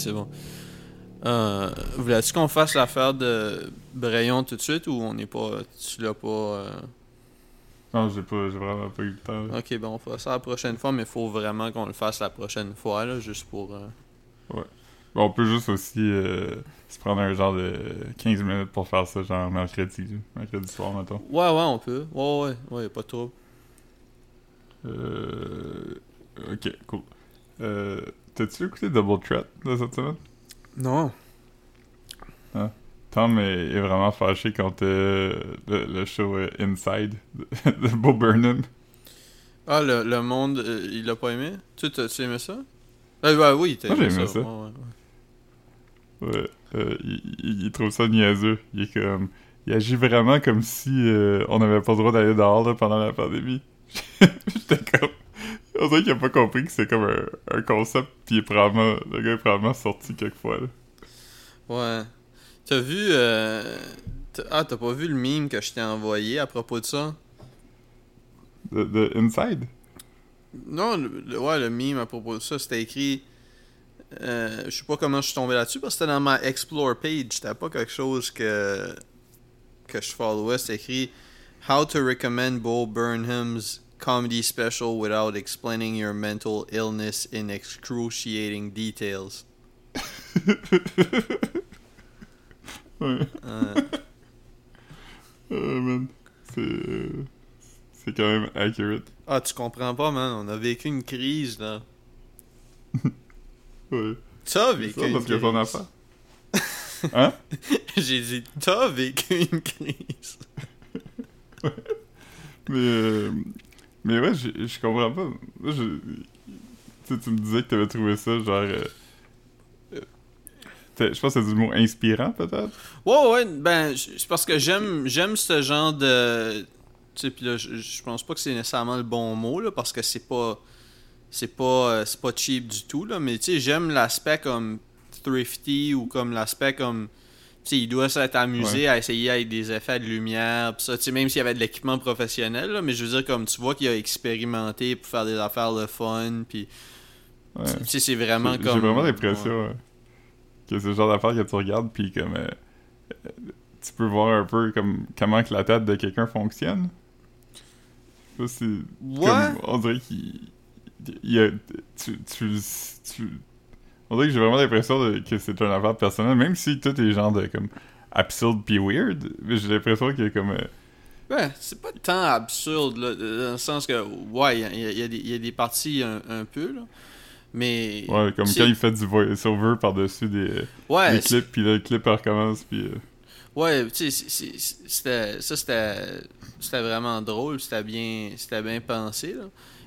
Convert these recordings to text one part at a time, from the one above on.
c'est bon. Euh, Voulais-tu qu'on fasse l'affaire de Brayon tout de suite ou on n'est pas. Tu l'as pas. euh, Non, j'ai pas, j'ai vraiment pas eu le temps. là. Ok, bon, on fera ça la prochaine fois, mais il faut vraiment qu'on le fasse la prochaine fois, là, juste pour. euh, Bon, on peut juste aussi euh, se prendre un genre de 15 minutes pour faire ça, genre mercredi, mercredi soir, mettons. Ouais, ouais, on peut. Ouais, ouais, ouais, pas trop. Euh... Ok, cool. Euh... T'as-tu écouté Double Threat de cette semaine? Non. Tom est, est vraiment fâché contre euh, le, le show euh, Inside de, de Bo Burnham. Ah, le, le monde, euh, il l'a pas aimé? Tu t'as-tu aimé ça? Euh, ouais, Oui, t'as aimé aimé ça. ça. Ouais, ouais, ouais. Ouais, euh, il, il- il trouve ça niaiseux. Il est comme... Il agit vraiment comme si euh, on n'avait pas le droit d'aller dehors là, pendant la pandémie. J'étais comme... On dirait qu'il a pas compris que c'est comme un, un concept, puis il est probablement... Le gars est probablement sorti quelquefois, là. Ouais. T'as vu. euh, Ah, t'as pas vu le meme que je t'ai envoyé à propos de ça? De, de Inside? Non, le, le- ouais, le meme à propos de ça, c'était écrit. euh, je sais pas comment je suis tombé là-dessus parce que c'était dans ma Explore page. C'était pas quelque chose que. que je followais. C'était écrit How to recommend Bo Burnham's comedy special without explaining your mental illness in excruciating details. ouais. Euh, Euh, man. C'est... euh, C'est quand même accurate. Ah, tu comprends pas, man. On a vécu une crise, là. Ouais. T'as vécu ça, une parce que ton crise. affaire. Hein? J'ai dit, t'as vécu une crise. Mais, euh, mais ouais, je, je comprends pas. Moi, je, tu tu me disais que t'avais trouvé ça, genre... euh, euh, je pense que c'est du mot inspirant, peut-être? Ouais, ouais, ben, c'est parce que j'aime j'aime ce genre de. Tu sais, puis là, je- je pense pas que c'est nécessairement le bon mot, là, parce que c'est pas. C'est pas, euh, c'est pas cheap du tout, là, mais tu sais, j'aime l'aspect comme thrifty ou comme l'aspect comme. Tu sais, il doit s'être amusé à essayer avec des effets de lumière, pis ça, tu sais, même s'il y avait de l'équipement professionnel, là, mais je veux dire, comme tu vois qu'il a expérimenté pour faire des affaires de fun, puis. Ouais. Sais, c'est vraiment J'ai- comme. J'ai vraiment l'impression que c'est le genre d'affaire que tu regardes, puis comme... euh, euh, tu peux voir un peu comme comment que la tête de quelqu'un fonctionne. Ça, c'est... Ouais. Comme, on dirait qu'il... il y a- tu, tu, tu- on dirait que j'ai vraiment l'impression que c'est une affaire personnelle, même si tout est genre de comme absurde puis weird, mais j'ai l'impression que comme... euh, Ouais, c'est pas tant absurde, là, dans le sens que, ouais, il y a, y a- y a des- y a parties un, un peu, là. Mais. ouais, comme quand il fait du voice-over par-dessus des, Ouais, des c'est- clips, puis le clip recommence, puis... euh, ouais, tu sais, c'était. Ça, c'était. C'était vraiment drôle, c'était bien. C'était bien pensé, là.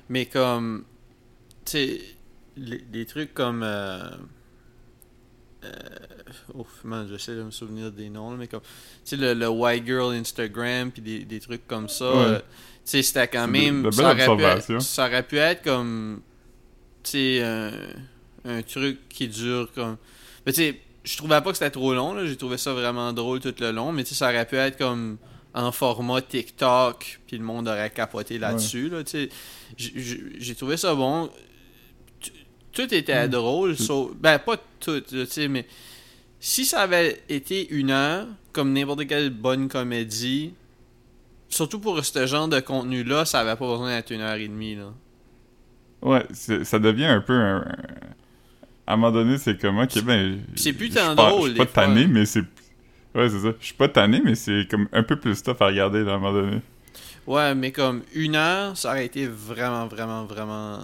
Mais comme. Tu sais, les- des trucs comme. Euh, euh, ouf, man, j'essaie de me souvenir des noms, là, mais comme. Tu sais, le, le White Girl Instagram, puis des, des trucs comme ça. Ouais. euh, tu sais, c'était quand de- même. de ça, aurait pu ça aurait pu être comme. Tu sais, un, un truc qui dure comme. Mais tu sais, je trouvais pas que c'était trop long, là. J'ai trouvé ça vraiment drôle tout le long, mais tu sais, ça aurait pu être comme en format TikTok, puis le monde aurait capoté là-dessus, là, tu sais. J- j- J'ai trouvé ça bon. Tout était Mm. drôle, sauf... Ben, pas tout, tu sais, mais si ça avait été une heure, comme n'importe quelle bonne comédie, surtout pour ce genre de contenu-là, ça avait pas besoin d'être une heure et demie, là. Ouais, ça devient un peu un... À un moment donné, c'est comme, ok, ben... c'est plus tant drôle, Je suis pas tanné, mais c'est... Ouais, c'est ça. Je suis pas tanné, mais c'est comme un peu plus tough à regarder, là, à un moment donné. Ouais, mais comme une heure, ça aurait été vraiment, vraiment, vraiment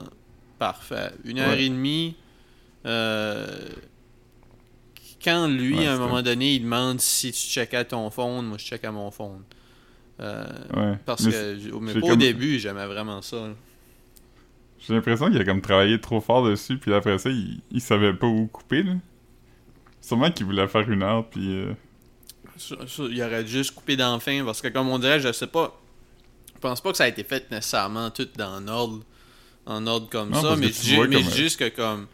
parfait. Une heure Ouais. et demie, euh, quand lui, Ouais, à un moment donné, il demande si tu checkais ton phone, moi je check à mon phone. Euh, Ouais. parce Mais que, mais pas au début, j'aimais vraiment ça. J'ai l'impression qu'il a comme travaillé trop fort dessus, puis après ça, il, il savait pas où couper, là. Sûrement qu'il voulait faire une heure, puis... euh, il aurait juste coupé d'enfin, parce que comme on dirait, je sais pas, je pense pas que ça a été fait nécessairement tout dans l'ordre, en ordre comme Non, ça, mais, ju- euh, juste que comme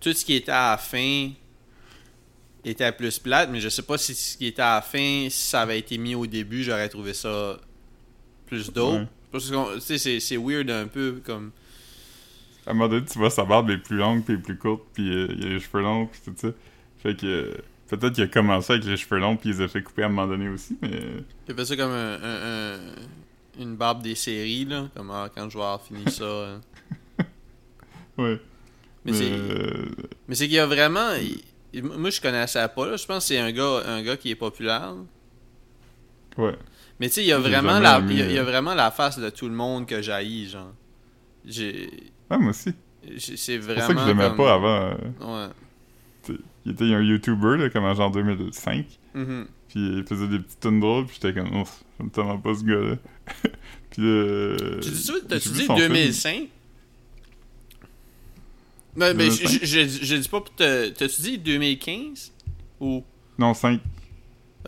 tout ce qui était à la fin était plus plate, mais je sais pas si ce qui était à la fin, si ça avait été mis au début, j'aurais trouvé ça plus dope. Ouais. Parce que c'est- weird un peu comme. à un moment donné, tu vois sa barbe est plus longue puis plus courte, puis euh, il a les cheveux longs, puis tout ça. Fait que euh, peut-être qu'il a commencé avec les cheveux longs puis il les a fait couper à un moment donné aussi, mais Il a fait ça comme un, un- un- une barbe des séries, là. Comme ah, quand je vais avoir fini ça. hein. ouais. Mais c'est. euh, Mais c'est qu'il y a vraiment. il- moi, je connaissais pas, là. Je pense que c'est un gars, un gars qui est populaire. ouais. Mais tu sais, il y a vraiment la, il y a, il y a vraiment la face de tout le monde que j'haïs, genre. J'ai, Ouais, moi aussi. c'est C'est vraiment. pour ça que je l'aimais comme- pas avant. euh, Ouais. t'sais, il était un YouTuber, là, comme en genre 2005. Mhm. Puis il faisait des petites tunes drôles, puis j'étais comme, ouf, j'aime tellement pas ce gars-là. puis euh. Tu dis ça, t'as-tu vu dit son film. 2005? Non, mais je, 2005? je, dis pas pour te. T'as-tu dit 2015? Ou? Non, 5.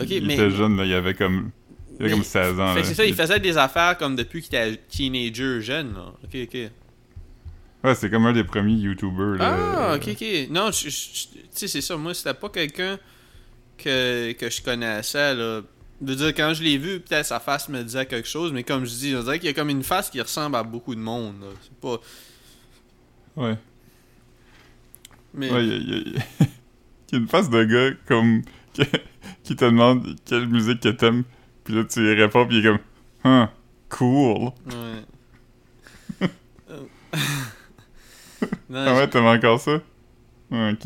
Ok, il mais. était jeune, là, il avait comme. Il avait Mais- comme 16 ans. Fait là. que c'est ça, il faisait des affaires comme depuis qu'il était teenager jeune, là. Ok, ok. Ouais, c'est comme un des premiers YouTubers. là. Ah, ok, ok. Non, tu sais, c'est ça. Moi, c'était pas quelqu'un que, que je connaissais, là. Je veux dire, quand je l'ai vu, peut-être sa face me disait quelque chose, mais comme je dis, on dirait qu'il y a comme une face qui ressemble à beaucoup de monde, là. C'est pas. Ouais. Mais. Ouais, il y a, y y une face de gars comme. qui, te demande quelle musique que t'aimes, puis là tu lui réponds, puis il est comme. Huh, cool. Ouais. non, Ah ouais, t'aimes encore ça? Ouais, ok.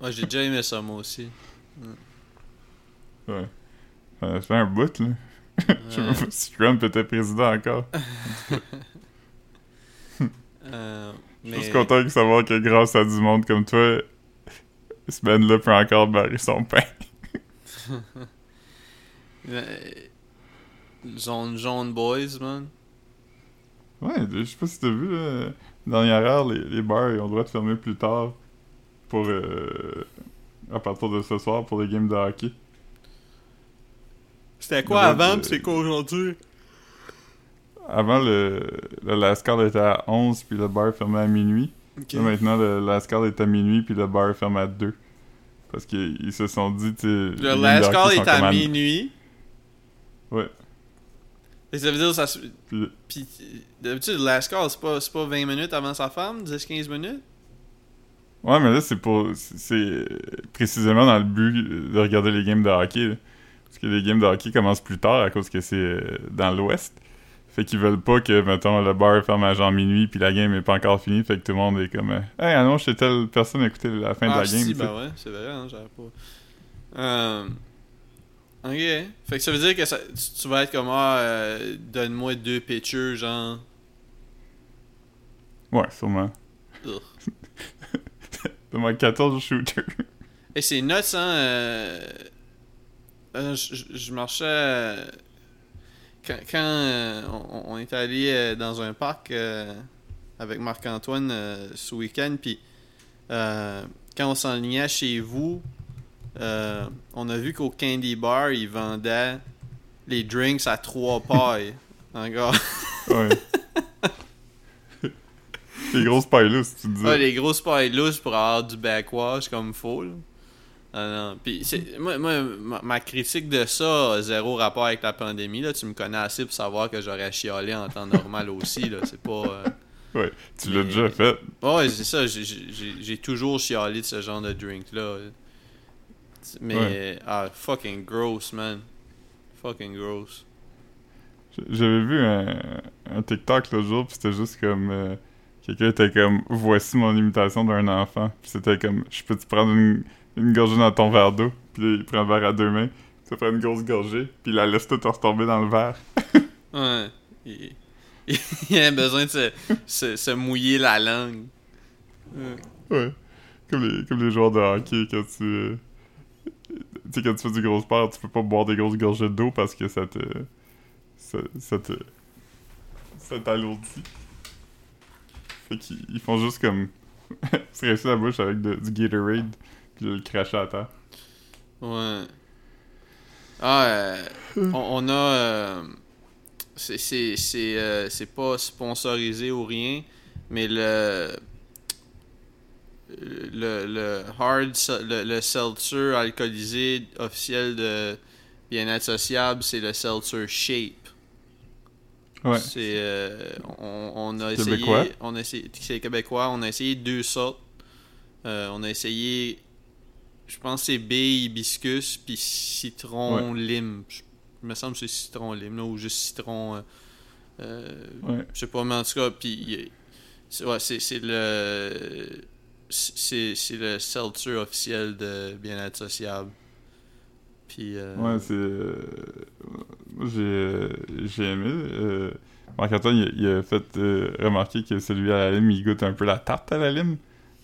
ouais, j'ai déjà aimé ça, moi aussi. Ouais. Ça fait un bout, là. Je sais Ouais. pas si Trump était président encore. Euh, Je suis content de savoir que grâce à du monde comme toi, ce man-là peut encore barrer son pain. Zone Jaune Boys, man. Ouais, je sais pas si t'as vu, là, dernière heure, les, les bars ils ont le droit de fermer plus tard pour euh, à partir de ce soir pour les games de hockey. C'était quoi avant, c'est quoi aujourd'hui? Avant, le, le last call était à 11 puis le bar fermait à minuit. Là, maintenant, le last call est à minuit puis le bar ferme à 2. Parce qu'ils se sont dit, tu Le sont est à minuit. Ouais. Et ça veut dire ça se... Puis- Pis d'habitude, le last call, c'est pas, c'est pas 20 minutes avant sa femme? 10-15 minutes? Ouais, mais là, c'est pour. c'est- précisément dans le but de regarder les games de hockey. là. Parce que les games de hockey commencent plus tard à cause que c'est euh, dans l'ouest. Fait qu'ils veulent pas que, mettons, le bar ferme à genre minuit puis la game est pas encore finie. Fait que tout le monde est comme. euh, Hey, annonce chez telle personne écouter la fin de ah, la game. si, sais. ben ouais, c'est vrai, hein, j'avais pas... Euh... Ok. Fait que ça veut dire que ça, tu, vas être comme, ah, euh, donne-moi deux pitchers, genre... Ouais, sûrement. Sûrement 14 shooters. Et c'est nuts, hein. euh, euh, je, je- je marchais. Quand quand, euh, on, on est allé euh, dans un parc euh, avec Marc-Antoine ce week-end, puis quand on s'enlignait chez vous, on a vu qu'au Candy Bar, ils vendaient les drinks à trois pailles. Encore. Ouais. les grosses pailles si tu disais. Ouais, les grosses pailles lousses pour avoir du backwash comme faut. Ah non. Puis c'est- moi, moi, ma, critique de ça zéro rapport avec la pandémie. Là. Tu me connais assez pour savoir que j'aurais chialé en temps normal aussi. Là. C'est pas. euh, Ouais, tu l'as déjà fait. Ouais, c'est ça. J'ai- toujours chialé de ce genre de drink-là. Mais. Ouais. Ah, fucking gross, man. Fucking gross. J'avais vu un, un TikTok l'autre jour, puis c'était juste comme. euh, Quelqu'un était comme Voici mon imitation d'un enfant. Puis c'était comme Je peux te prendre une, une gorgée dans ton verre d'eau. Puis il prend le verre à deux mains. Ça prend une grosse gorgée. Puis il la laisse tout retomber dans le verre. Ouais. Il, il a besoin de se, se, se mouiller la langue. Ouais. Ouais. Comme les, comme les joueurs de hockey quand tu. euh, Tu sais, quand tu fais du gros sport, tu peux pas boire des grosses gorgées d'eau parce que ça te. Ça, ça te. Ça t'alourdit. Fait qu'ils ils font juste comme. se rincer la bouche avec de- du Gatorade, le cracher à terre. Ouais. Ah, euh, on, on a. euh, c'est euh, pas sponsorisé ou rien, mais le le le hard le, le seltzer alcoolisé officiel de bien-être sociable, c'est le seltzer shape. Ouais. C'est. euh, on, on a essayé. Québécois? On a essayé. C'est québécois. On a essayé deux sortes. Euh, on a essayé. Je pense que c'est baie, hibiscus, puis citron, lime. Il me semble que c'est citron, lime, là, ou juste citron. euh, euh, Ouais. je sais pas, mais en tout cas, puis. Ouais, c'est le. C'est c'est le seltzer officiel de Bien-être sociable. Puis. euh, Ouais, c'est. euh, moi, j'ai, j'ai aimé. euh, Marc-Antoine, il, a- il a fait remarquer que celui à la lime, il goûte un peu la tarte à la lime.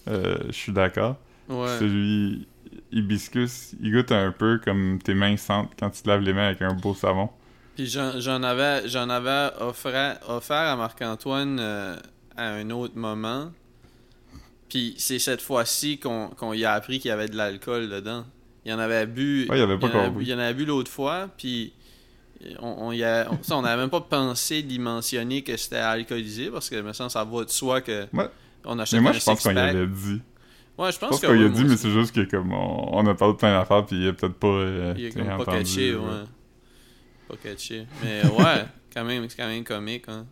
Je suis d'accord. ouais. Celui hibiscus, il goûte un peu comme tes mains sentent quand tu te laves les mains avec un beau savon. Puis j'en avais, j'en avais offert, offert à Marc-Antoine euh, à un autre moment. Puis c'est cette fois-ci qu'on qu'on y a appris qu'il y avait de l'alcool dedans. Il en avait bu. Ouais, il avait pas en avait compris. bu- il en avait bu l'autre fois, puis on, on, y a, on, on avait même pas pensé d'y mentionner que c'était alcoolisé parce que, me semble, ça va de soi que Ouais. on achète Mais moi, je pense qu'on y avait dit. Ouais, je Je pense, pense que qu'on y oui, a dit, mais c'est juste que comme on, on a parlé de plein d'affaires, puis il a peut-être pas. euh, Il est comme pas catché, euh, ouais. Pas catché. Mais ouais, quand même, c'est quand même comique, hein.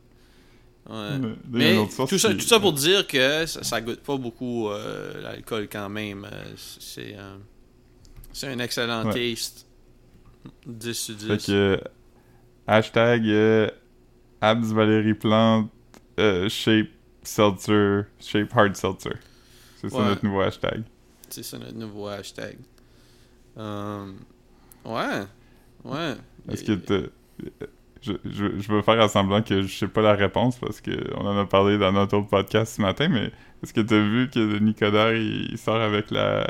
Ouais. Mais source tout ça, tout ça pour dire que ça, ça goûte pas beaucoup euh, l'alcool quand même. Euh, C'est euh, c'est un excellent Ouais. taste. 10 sur 10. Fait que. euh, hashtag euh, Abs Valérie Plante euh, Shape Seltzer. Shape Hard Seltzer. C'est ça Ouais. notre nouveau hashtag. C'est ça notre nouveau hashtag. Um, ouais. Ouais. Est-ce que t'as- je, je, je vais faire à semblant que je sais pas la réponse parce que on en a parlé dans notre autre podcast ce matin, mais est-ce que t'as vu que Nicodère il, il sort avec la,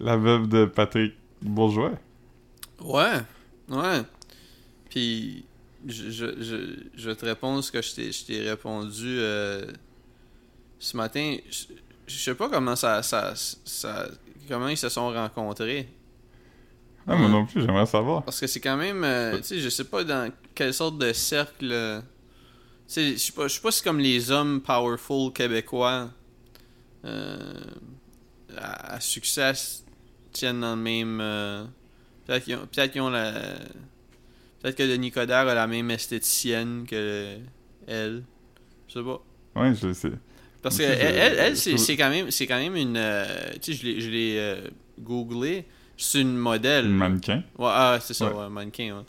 la veuve de Patrick Bourgeois? Ouais. Ouais. Puis, je, je, je, te répondre ce que je t'ai- je t'ai répondu euh, ce matin. Je, je sais pas comment ça, ça, ça. Comment ils se sont rencontrés. Ah, moi non plus, j'aimerais savoir. Parce que c'est quand même. euh, tu sais, je sais pas dans quelle sorte de cercle. euh, tu sais, je sais pas, je sais pas si comme les hommes powerful québécois euh, à, à succès tiennent dans le même. euh, peut-être qu'ils ont, peut-être qu'ils ont la. Peut-être que Denis Coderre a la même esthéticienne que elle. Je sais pas. Ouais, je sais. Parce que elle, c'est quand même c'est quand même une euh, tu sais je l'ai euh, googlé c'est une modèle Une mannequin. ouais ah c'est ça Ouais. ouais, mannequin ouais.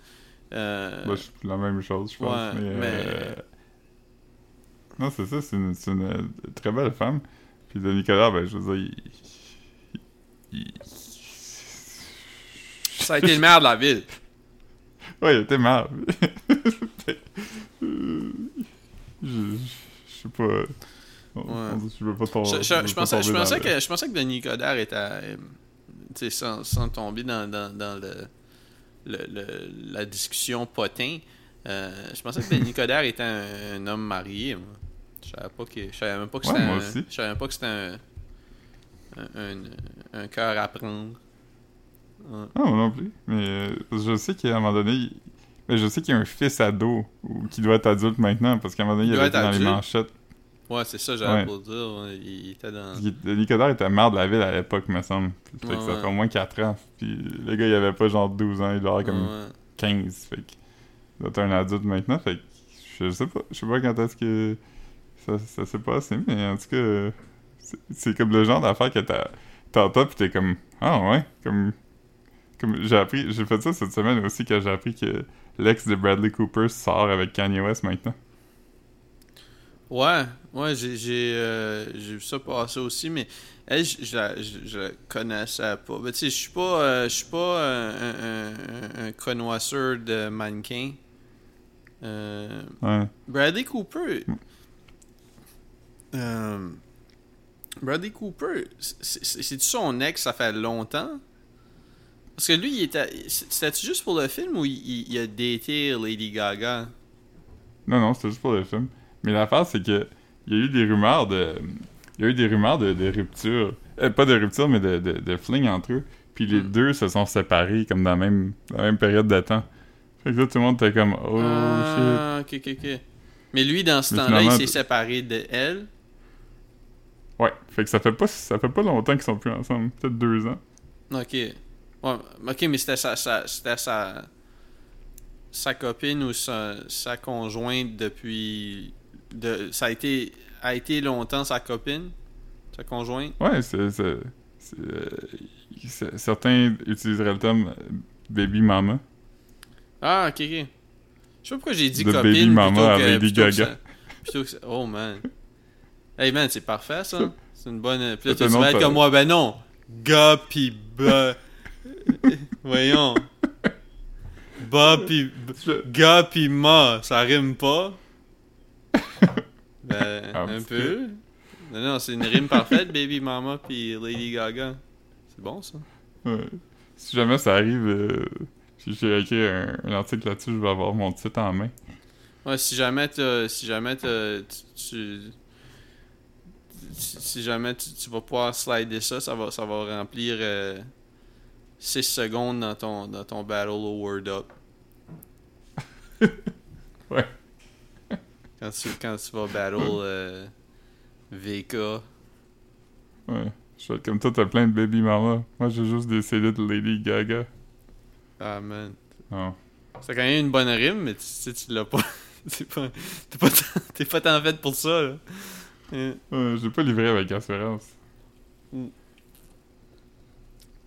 Euh, Bah, c'est la même chose, je pense. Mais, mais- euh, Non, c'est ça, c'est une, une, euh, très belle femme. Puis de Nicolas, ben, je veux dire, il... il- ça a été le maire de la ville Ouais, il était je, je, je sais pas. Ouais. Je veux pas tomber. je, pensais, je, tomber pensais dans le- que, je pensais que Denis Coderre était euh, sans, sans tomber dans, dans, dans le, le, le- la discussion potin euh, je pensais que Denis Coderre était un, un homme marié moi. je savais pas que je savais même pas que c'était un, je savais même pas que c'était un un, cœur à prendre Ouais. Ah, moi non plus. Mais euh, je sais qu'à un moment donné, mais je sais qu'il y a un fils ado ou qui doit être adulte maintenant parce qu'à un moment donné, Il il, avait été dans les manchettes. Ouais, c'est ça, j'avais Ouais. pour dire. ouais, Il était dans. Que Nicodère était maire de la ville à l'époque, me semble. Fait que Ouais, ça fait au moins 4 ans. Puis le gars, il avait pas genre 12 ans, il doit avoir comme Ouais. 15. Fait que il doit être un adulte maintenant. Fait que je sais pas. Je sais pas quand est-ce que ça, ça s'est passé, mais en tout cas, c'est- comme le genre d'affaire que t'as- t'entends pis t'es comme Ah ouais, comme. Comme j'ai appris, j'ai fait ça cette semaine aussi quand j'ai appris que l'ex de Bradley Cooper sort avec Kanye West maintenant. Ouais, ouais, j'ai j'ai euh, j'ai vu ça passer aussi, mais elle, je, je, la- je, je la connaissais pas. Mais tu sais, je suis pas, euh, je suis pas euh, un, un, un, un connoisseur de mannequins. Euh, Ouais. Bradley Cooper. Bradley Cooper, c'est- c'est- c'est-tu son ex, ça fait longtemps? Parce que lui, il était. C'était-tu juste pour le film ou il, il- il a daté Lady Gaga? Non, non, c'était juste pour le film. Mais l'affaire, c'est que il y a eu des rumeurs de. Il y a eu des rumeurs de, de rupture. Euh, pas de rupture, mais de, de, de fling entre eux. Puis les Hmm. deux se sont séparés comme dans la même, la même période de temps. Fait que là, tout le monde était comme Oh ah, ok, ok, ok. Mais lui, dans ce temps-là, il s'est séparé de elle. Ouais. Fait que ça fait pas, ça fait pas longtemps qu'ils sont plus ensemble. Peut-être deux ans. Ok. Ouais, ok, mais c'était sa, sa- c'était sa. sa copine ou sa, sa conjointe depuis. De, ça a été, a été longtemps sa copine, sa conjointe. Ouais, c'est. c'est- c'est, euh, c'est- certains utiliseraient le terme euh, baby mama. Ah, ok, ok. Je sais pas pourquoi j'ai dit De copine Baby Mama plutôt à que, Lady plutôt que Gaga. plutôt que Oh man. Hey man, c'est parfait ça. C'est une bonne. Puis là, tu vas être comme moi, ben non. Gars pis ba. Voyons. Ba pis. Gars pis ma, ça rime pas. Ben, Un peu. Non, non, c'est une rime parfaite, Baby Mama pis Lady Gaga. C'est bon ça. Ouais. Si jamais ça arrive, euh, si j'ai écrit un, un article là-dessus, je vais avoir mon titre en main. Ouais, si jamais si jamais tu, tu- si jamais tu, tu vas pouvoir slider ça, ça va ça va remplir 6 secondes dans ton dans ton battle au Word Up. Ouais. Quand tu quand tu vas battle euh, VK. Ouais. Je vais comme toi, t'as plein de baby mama. Moi, j'ai juste des CD de Lady Gaga. Ah man. Non. C'est quand même une bonne rime, mais tu sais tu l'as pas. C'est pas t'es pas tant- t'es pas tant fait pour ça là. Ouais, j'ai pas livré avec assurance. Mm.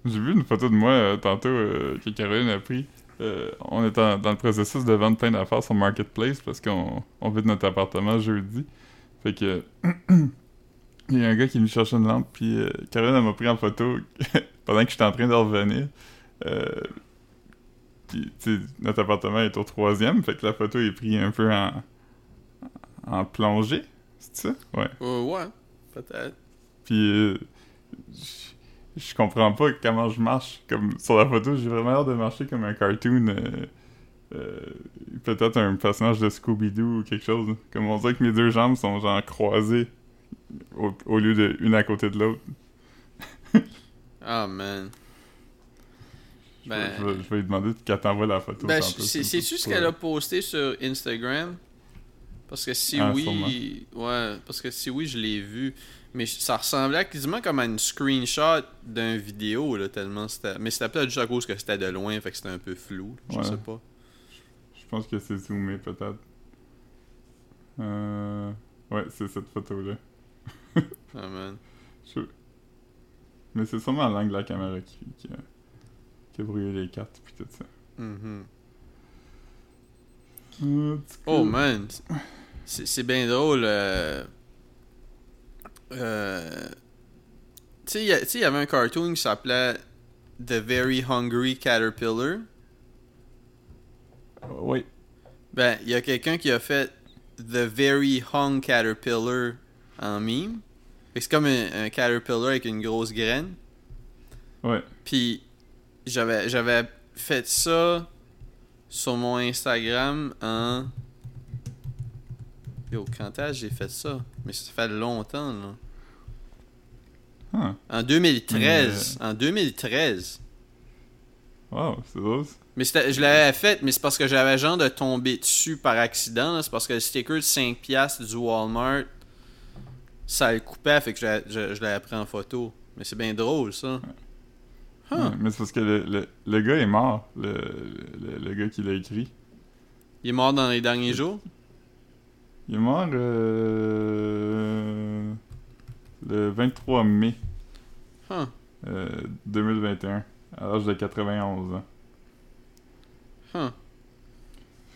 J'ai vu une photo de moi euh, tantôt euh, que Caroline a pris. Euh, on est en- dans le processus de vendre plein d'affaires sur Marketplace parce qu'on on vide notre appartement jeudi. Fait que il y a un gars qui me cherchait une lampe puis euh, Caroline elle m'a pris en photo pendant que j'étais en train de revenir. Euh, puis tu notre appartement est au troisième, fait que la photo est prise un peu en en plongée. C'est ça? Ouais. euh, ouais, peut-être. Puis euh, je- comprends pas comment je marche. Comme sur la photo, j'ai vraiment l'air de marcher comme un cartoon. euh, euh, Peut-être un personnage de Scooby-Doo ou quelque chose. Comme on dirait que mes deux jambes sont genre croisées au, au lieu de une à côté de l'autre. Ah man. Je Ben- vais- je, vais, je vais lui demander qu'elle t'envoie la photo. Ben, c'est- pour- qu'elle a posté sur Instagram? Parce que si Ah, oui, ouais, parce que si oui, je l'ai vu. Mais ça ressemblait quasiment comme à une screenshot d'un vidéo, là, tellement c'était... Mais c'était peut-être juste à cause que c'était de loin, fait que c'était un peu flou, je Ouais. sais pas. Je pense que c'est zoomé peut-être. Euh... Ouais, c'est cette photo-là. Ah, man. Je- Mais c'est sûrement l'angle de la caméra qui, qui, a, qui a brouillé les cartes puis tout ça. Du Oh man, c'est c'est bien drôle. euh, euh, Tu sais, il y avait un cartoon qui s'appelait The Very Hungry Caterpillar. Oui. Ben, il y a quelqu'un qui a fait The Very Hung Caterpillar en que C'est comme un, un caterpillar avec une grosse graine. Ouais. Puis j'avais j'avais fait ça sur mon Instagram en Est-ce que j'ai fait ça Mais ça fait longtemps là. Ah. En 2013, en 2013. Wow, c'est drôle. Mais je l'avais fait, mais c'est parce que j'avais genre de tomber dessus par accident. C'est parce que le sticker de 5$ du Walmart, ça le coupait, fait que je, l'ai- je, je l'avais pris en photo. Mais c'est bien drôle, ça. Huh. Ouais, mais c'est parce que le, le, le gars est mort, le gars qui l'a écrit. Il est mort dans les derniers jours? Il est mort euh, le 23 mai Huh. euh, 2021, à l'âge de 91 ans. Huh.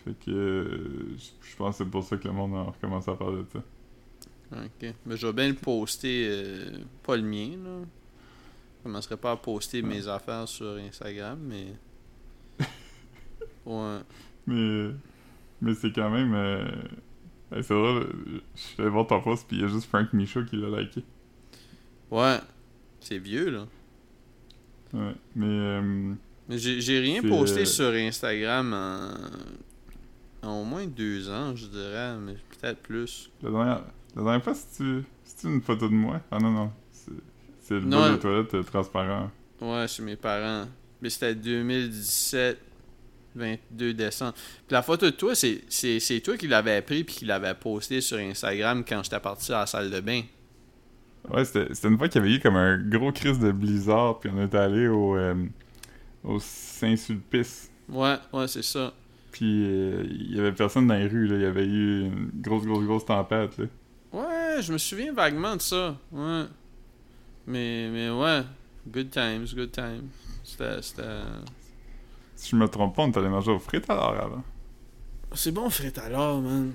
Fait que euh, je pense que c'est pour ça que le monde a recommencé à parler de ça. Ok. Mais je vais bien le poster. euh, pas le mien, là. Je commencerai pas à poster mes affaires sur Instagram, mais. Ouais. Mais, mais c'est quand même. Hey, c'est drôle, je suis allé voir ton post, puis il y a juste Frank Michaud qui l'a liké. Ouais. C'est vieux, là. Ouais, mais. euh, Mais J'ai rien C'est, posté euh, sur Instagram en, en au moins deux ans, je dirais, mais peut-être plus. la, dernière, la dernière fois, c'est-tu une photo de moi? Ah non, non. C'est c'est le Non. bol de toilette euh, transparent. Ouais, chez mes parents. Mais c'était 2017, 22 décembre. Puis la photo de toi, c'est toi qui l'avais pris puis qui l'avais posté sur Instagram quand j'étais parti à la salle de bain. Ouais, c'était c'était une fois qu'il y avait eu comme un gros crise de blizzard, puis on est allé au, euh, au Saint-Sulpice. Ouais, ouais, c'est ça. Puis euh, il y avait personne dans les rues, là. Il y avait eu une grosse, grosse, grosse tempête, là. Ouais, je me souviens vaguement de ça. Ouais. Mais, mais ouais. Good times, good times. C'était. Si je me trompe pas, on est allé manger aux frites alors avant. C'est bon, frère, alors, man.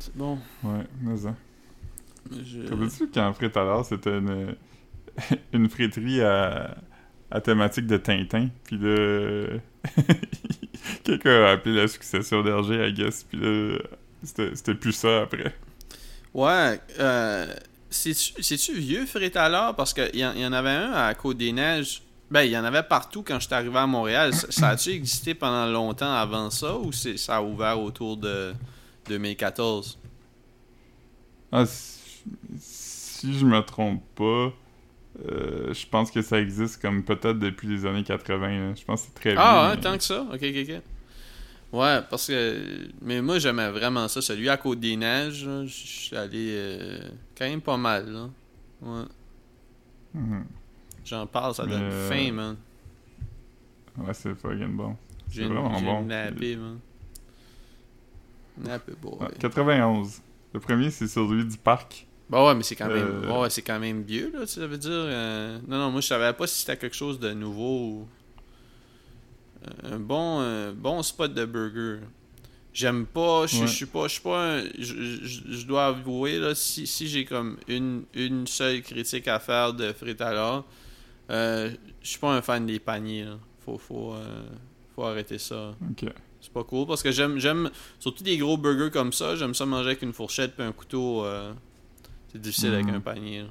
C'est bon. Ouais, mais ça. Je- T'as-tu qu'en frites alors, c'était une, une friterie à, à thématique de Tintin, puis là... Quelqu'un a appelé la succession d'Hergé, I guess, puis là, c'était c'était plus ça après. Ouais, euh, c'est-tu vieux, Frit alors? Parce qu'il y, en- y en avait un à Côte-des-Neiges. Ben, il y en avait partout quand j'étais arrivé à Montréal. Ça, a-tu existé pendant longtemps avant ça ou c'est ça a ouvert autour de 2014? Ah, si, si je me trompe pas, euh, je pense que ça existe comme peut-être depuis les années 80. là. Je pense que c'est très Ah, mais- tant que ça? Ok, ok, ok. Ouais, parce que. Mais moi, j'aimais vraiment ça. Celui à Côte-des-Neiges, je suis allé euh, quand même pas mal, là. Ouais. Mhm. J'en parle, ça donne euh, faim, man. Ouais, c'est fucking bon. J'ai C'est vraiment bon. une nappée, man. Nappée, boy. Ouais, 91. Le premier, c'est celui du parc. Bah ouais, mais c'est quand même, Euh, ouais, c'est quand même vieux, là, tu veux dire. euh, Non, non, moi, je savais pas si c'était quelque chose de nouveau ou... Un bon, euh, bon spot de burger. J'aime pas, je Ouais. suis pas, je suis pas un- je- dois avouer, là, si, si j'ai comme une, une seule critique à faire de l'or, euh, je suis pas un fan des paniers, là. Faut, faut, euh, faut arrêter ça. Ok. C'est pas cool parce que j'aime j'aime surtout des gros burgers comme ça, j'aime ça manger avec une fourchette puis un couteau. euh, c'est difficile avec Mhm. un panier. là.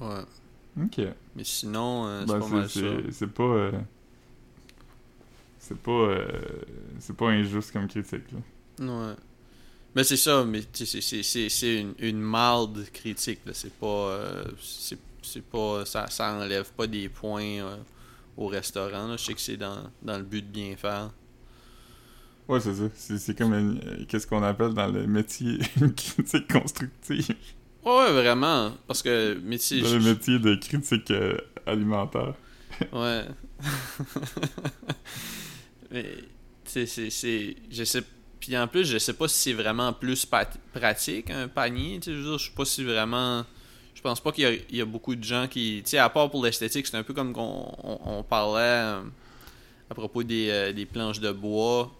Ouais. Ok. Mais sinon, euh, c'est Ben, pas c'est- mal ça. c'est pas. C'est pas. C'est pas injuste comme critique, là. Ouais. Mais c'est ça, mais c'est- c'est c'est- c'est une, une mild critique. là. C'est pas. c'est c'est pas. Ça, ça enlève pas des points euh, au restaurant. là. Je sais que c'est dans, dans le but de bien faire. Ouais, c'est ça. C'est c'est comme une- euh, qu'est-ce qu'on appelle dans le métier une critique constructive? Ouais, ouais, vraiment. Parce que. Sais, Dans le métier de critique euh, alimentaire. Ouais. Mais, c'est- c'est. Je sais. Puis en plus, je sais pas si c'est vraiment plus pat- pratique, un panier. Tu sais, je veux dire, je sais pas si vraiment. Je pense pas qu'il y, a- il y a beaucoup de gens qui. Tu sais, à part pour l'esthétique, c'est un peu comme qu'on on, on parlait euh, à propos des, euh, des planches de bois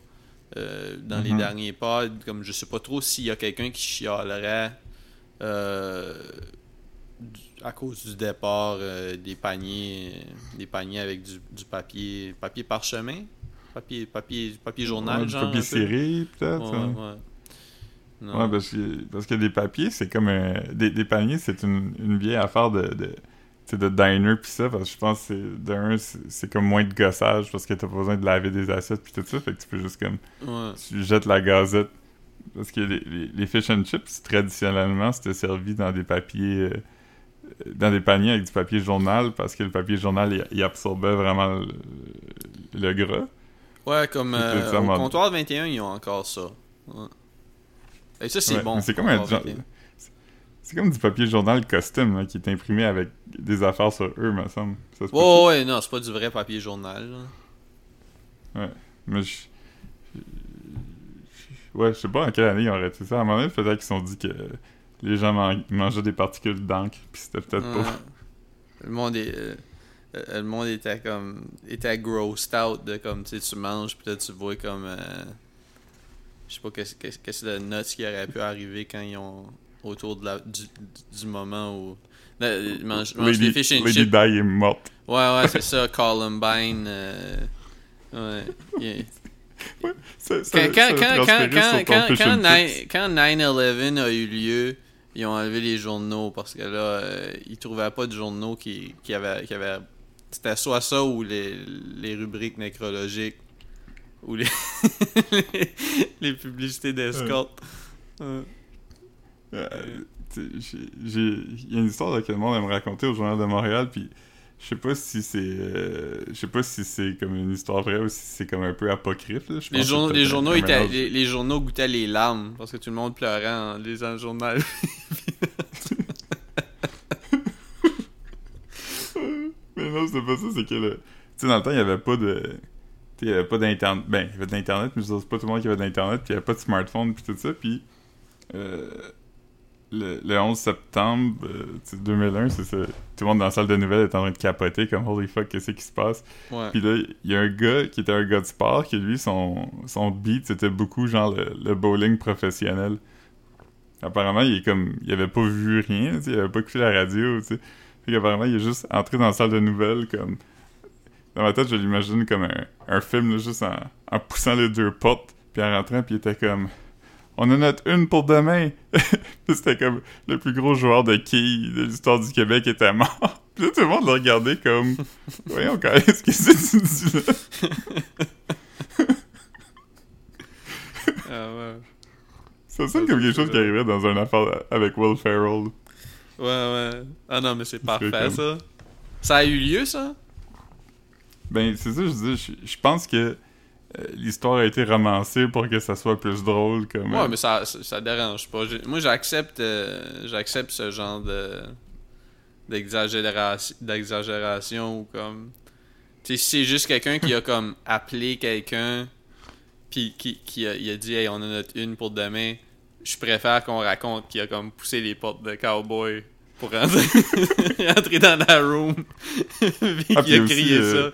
euh, dans les Mhm. derniers pods. Comme je sais pas trop s'il y a quelqu'un qui chialerait. à cause du départ des paniers des paniers avec du, du papier papier parchemin papier papier papier journal Ouais, genre papier un peu. serré, peut-être. ouais, hein. ouais. Non. Ouais, parce que, parce que des papiers, c'est comme un... Des, des paniers, c'est une, une vieille affaire de... de de diner pis ça, parce que je pense que c'est- d'un, c'est comme moins de gossage parce que t'as pas besoin de laver des assiettes pis tout ça, fait que tu peux juste comme... Ouais. Tu jettes la gazette. Parce que les, les, les fish and chips, traditionnellement, c'était servi dans des papiers... euh, dans des paniers avec du papier journal, parce que le papier journal, il, il absorbait vraiment le, le gras. Ouais, comme euh, au comptoir 21, ils ont encore ça. Ouais. Et ça, c'est Ouais, bon. C'est comme un comptoir genre- 21. c'est- C'est comme du papier journal costume là, qui est imprimé avec des affaires sur eux, me semble. Ça? Ouais, ouais, non, c'est pas du vrai papier journal. là. Mais je... Ouais, je sais pas en quelle année ils ont arrêté ça. À un moment donné, peut-être qu'ils se sont dit que les gens man- mangeaient des particules d'encre, puis c'était peut-être Ouais. pas... Le monde est. euh, le monde était comme. était grossed out de comme tu sais, tu manges, puis là tu vois comme. euh, je sais pas qu'est-ce que le nuts qui aurait pu arriver quand ils ont. autour de la, du, du moment où. Là, ils mangent, ils mangent Lady, fish and Lady est morte. Ouais, ouais, c'est ça, Columbine. euh, ouais. yeah. Ça, ça, Quand, quand, ça quand, quand, transféré quand, sur ton quand, fish quand, and nine- chips. quand 9-11 a eu lieu, ils ont enlevé les journaux parce que là, euh, ils trouvaient pas de journaux qui, qui avaient. Qui avaient c'était soit ça ou les, les rubriques nécrologiques ou les, les, les publicités d'escorte. Euh, Il y a une histoire que le monde aime raconter au Journal de Montréal, puis je sais pas si c'est... euh, je sais pas si c'est comme une histoire vraie ou si c'est comme un peu apocryphe. là. Je Les, journaux, les, journaux un étaient, mélange. les, les journaux goûtaient les larmes parce que tout le monde pleurait en lisant le journal. Mais non, c'est pas ça, c'est que le... Tu sais, dans le temps, il y avait pas de... tu sais, il y avait pas d'internet. Ben, il y avait de l'internet, mais je c'est pas tout le monde qui avait d'internet, puis il y avait pas de smartphone, puis tout ça, puis. euh, le, le 11 septembre euh, tu sais, 2001, c'est ça. Tout le monde dans la salle de nouvelles est en train de capoter, comme holy fuck, qu'est-ce qui se passe? Ouais. Puis là, il y a un gars qui était un gars de sport, qui lui, son, son beat, c'était beaucoup genre le, le bowling professionnel. Apparemment, il est comme. Il avait pas vu rien, sais, il avait pas écouté la radio, tu sais. Fait qu'apparemment, il est juste entré dans la salle de nouvelles, comme. Dans ma tête, je l'imagine comme un, un film, là, juste en, en poussant les deux portes, puis en rentrant, puis il était comme. On a notre une pour demain! C'était comme le plus gros joueur de quilles de l'histoire du Québec était mort. Puis là, tout le monde le regardait comme. Voyons, quand est-ce que c'est tu dis là? Ah ouais. Ça sonne comme quelque chose qui arriverait dans une affaire avec Will Ferrell. Ouais, ouais. Ah non, mais c'est parfait, ça. Ça a eu lieu, ça? Ben, c'est ça, je dis, je, je pense que euh, l'histoire a été romancée pour que ça soit plus drôle. Comme, Ouais, euh, mais ça, ça, ça dérange pas. Moi, j'accepte euh, j'accepte ce genre de d'exagération d'exagération ou comme tu sais si c'est juste quelqu'un qui a comme appelé quelqu'un puis qui, qui a, il a dit hey on a notre une pour demain je préfère qu'on raconte qu'il a comme poussé les portes de cowboy pour rentrer, entrer dans la room puis Ah, qu'il a aussi, crié ça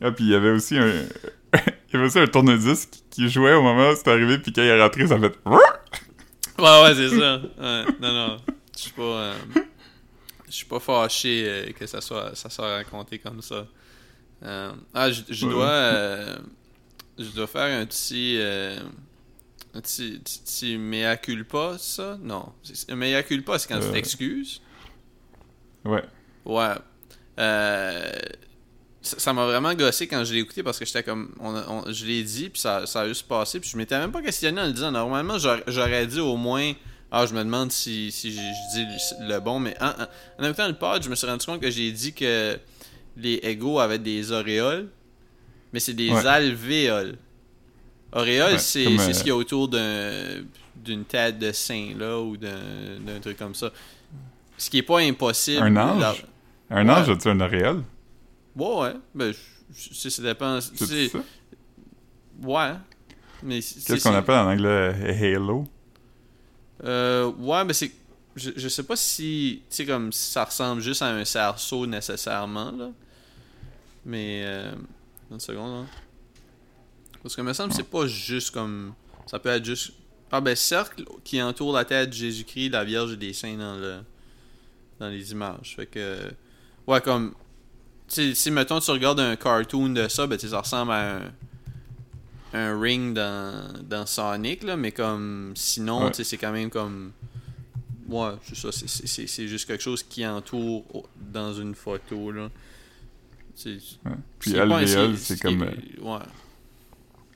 Ah, puis il y avait aussi un. il y avait aussi un tourne-disque qui jouait au moment où c'était arrivé, puis quand il est rentré, ça fait. Ouais, ouais, c'est ça. Ouais, non, non. Je suis pas. euh, Je suis pas fâché euh, que ça soit, ça soit raconté comme ça. Euh, ah, je, dois. je dois faire un petit. un petit, petit, petit mea culpa, ça? Non. C'est- Un mea culpa, c'est quand tu t'excuses. Ouais. Ouais. Euh, ça m'a vraiment gossé quand je l'ai écouté parce que j'étais comme. on je l'ai dit, puis ça, ça a juste passé, puis je m'étais même pas questionné en le disant. Normalement, j'aurais- dit au moins. Ah, je me demande si, si je, dis le, bon, mais en, en, en écoutant le pod, je me suis rendu compte que j'ai dit que les égaux avaient des auréoles, mais c'est des Ouais. alvéoles. Auréole, Ouais, c'est c'est euh, ce qu'il y a autour d'un- d'une tête de saint, là, ou d'un truc comme ça. Ce qui est pas impossible. Un ange? Un Ouais. ange, as-tu un auréole? Ouais, ouais. Ben, ça dépend. C'est ça? Ouais. Mais c'est- Qu'est-ce qu'on appelle en anglais Halo? Euh, ouais, mais c'est. Je, je sais pas si. Tu sais, comme ça ressemble juste à un cerceau nécessairement, là. Mais. Euh, une seconde, hein. Parce que, me semble, c'est pas juste comme. Ça peut être juste. Ah, ben, cercle qui entoure la tête de Jésus-Christ, la Vierge et des saints dans le. Dans les images. Fait que. Ouais, comme. Si, mettons, tu regardes un cartoon de ça, ben, ça ressemble à un un ring dans, dans Sonic, là, mais comme sinon, Ouais. c'est quand même comme. Ouais, c'est ça, c'est- c'est c'est- c'est juste quelque chose qui entoure dans une photo, là. Ouais. Puis alvéole, c'est comme, euh, Ouais.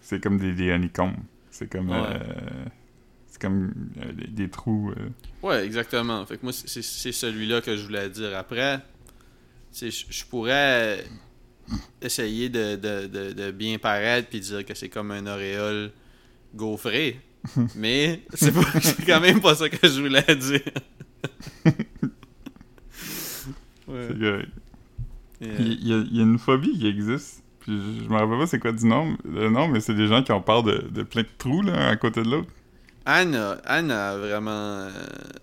c'est comme des, des honeycombs. C'est comme... Ouais. euh, c'est comme euh, des, des trous... euh, Ouais, exactement. Fait que moi, c'est- celui-là que je voulais dire. Après, je pourrais essayer de, de, de, de bien paraître puis dire que c'est comme un auréole gaufré. Mais c'est quand même pas ça que je voulais dire. ouais. que- Il y, a, il y a une phobie qui existe. Puis je, je me rappelle pas c'est quoi du nom, le nom, mais c'est des gens qui ont peur de, de plein de trous là, à côté de l'autre. Anne, Anne a vraiment. euh,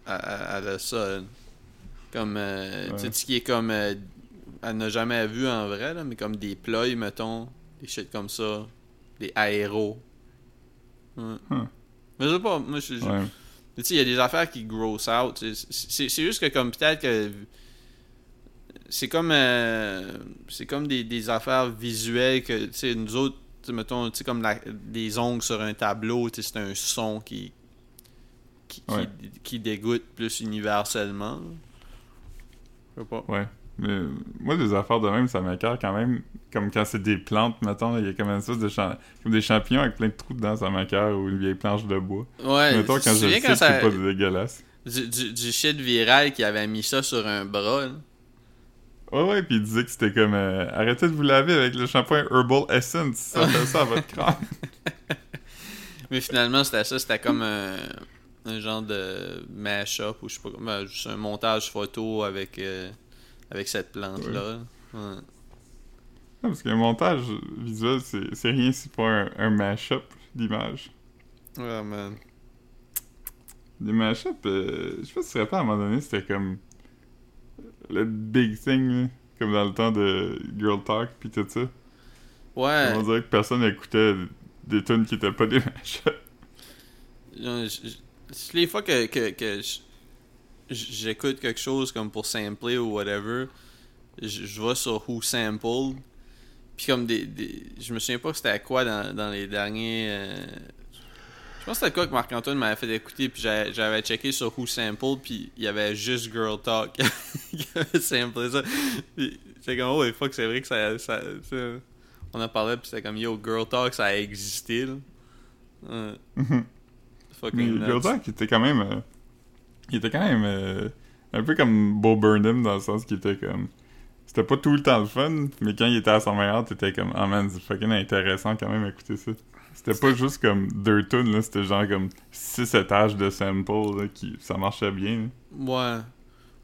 elle, a ça. Comme. euh, Tu sais, Ouais. ce qui est comme. euh, elle n'a jamais vu en vrai, là, mais comme des ploys, mettons. Des shit comme ça. Des aéros. Ouais. Huh. Mais je sais pas, moi, je. je- Ouais. Tu sais, il y a des affaires qui gross out. C'est juste que, comme peut-être que. C'est comme. euh, c'est comme des, des affaires visuelles que, tu sais, nous autres, mettons, tu sais, comme la- des ongles sur un tableau, tu sais, c'est un son qui. qui, qui- Ouais. qui dégoûte plus universellement. Je sais pas. Ouais. Mais moi, des affaires de même, ça m'écœure quand même. Comme quand c'est des plantes, mettons, il y a comme une espèce de champ... comme des champignons avec plein de trous dedans, ça m'écœure, ou une vieille planche de bois. Ouais, mettons, quand je sais que ça- c'est pas dégueulasse. du, du, du shit viral qui avait mis ça sur un bras. là. Ouais, ouais, puis il disait que c'était comme euh, arrêtez de vous laver avec le shampoing Herbal Essence, ça fait ça à votre crâne. Mais finalement, c'était ça. C'était comme un, un genre de mash-up ou je sais pas comment. Juste un montage photo avec, euh, avec cette plante-là. Ouais. parce qu'un montage visuel, c'est rien si pas un, un mash-up d'images. Ouais, man. Des mashups, euh, je sais pas si tu te rappelles, à un moment donné, c'était comme le big thing, là, comme dans le temps de Girl Talk pis tout ça. Ouais. On dirait que personne écoutait des tunes qui étaient pas des je- Les fois que, que, que je- j'écoute quelque chose comme pour sampler ou whatever, je, vais sur Who Sampled. Puis comme des, des- Je me souviens pas que c'était à quoi dans, dans les derniers. euh, Je pense que c'était quoi que Marc-Antoine m'avait fait écouter. Puis j'avais checké sur Who Sampled. Puis il y avait juste Girl Talk qui avait samplé ça. Puis j'étais comme, oh, fuck, c'est vrai que ça. ça, on en parlait. Puis c'était comme, yo, Girl Talk, ça a existé. Là. Ouais. Fucking Mais nuts. Girl Talk, était quand même. euh, il était quand même. euh, un peu comme Bo Burnham dans le sens qu'il était comme. C'était pas tout le temps le fun, mais quand il était à son meilleur, t'étais comme, oh man, c'est fucking intéressant quand même à écouter ça. C'était pas juste comme deux tunes, là, c'était genre comme six étages de samples, là, qui, ça marchait bien. là. Ouais.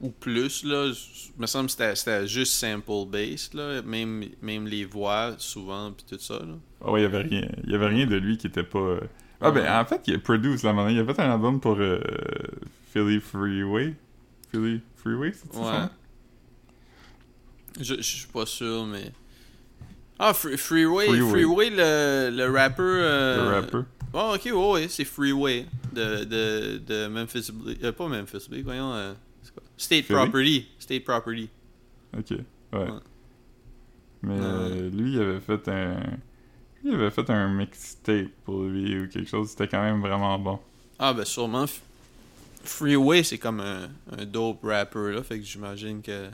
Ou plus, là. Je me semble que c'était- juste sample-based, là. Même, même les voix, souvent, puis tout ça, là. Ah ouais, il y avait rien, il y avait rien de lui qui était pas... euh, Ah ben, en fait, il a produce, là, maintenant, il a fait un album pour euh, Philly Freeway. Philly Freeway, c'est ça? Ouais. nom? Je, je suis pas sûr, mais. Ah, Free- Freeway, Freeway. Freeway, le, le rappeur. euh, Le rapper. Oh, ok, ouais, ouais, c'est Freeway de, de, de Memphis Bleak. Euh, pas Memphis Bleak, voyons. euh, quoi? State Philly? Property. State Property. Ok, ouais. Ouais. Mais Ouais. euh, lui, il avait fait un... Il avait fait un mixtape pour lui ou quelque chose, c'était quand même vraiment bon. Ah, ben sûrement. Freeway, c'est comme un, un dope rapper, là. Fait que j'imagine que.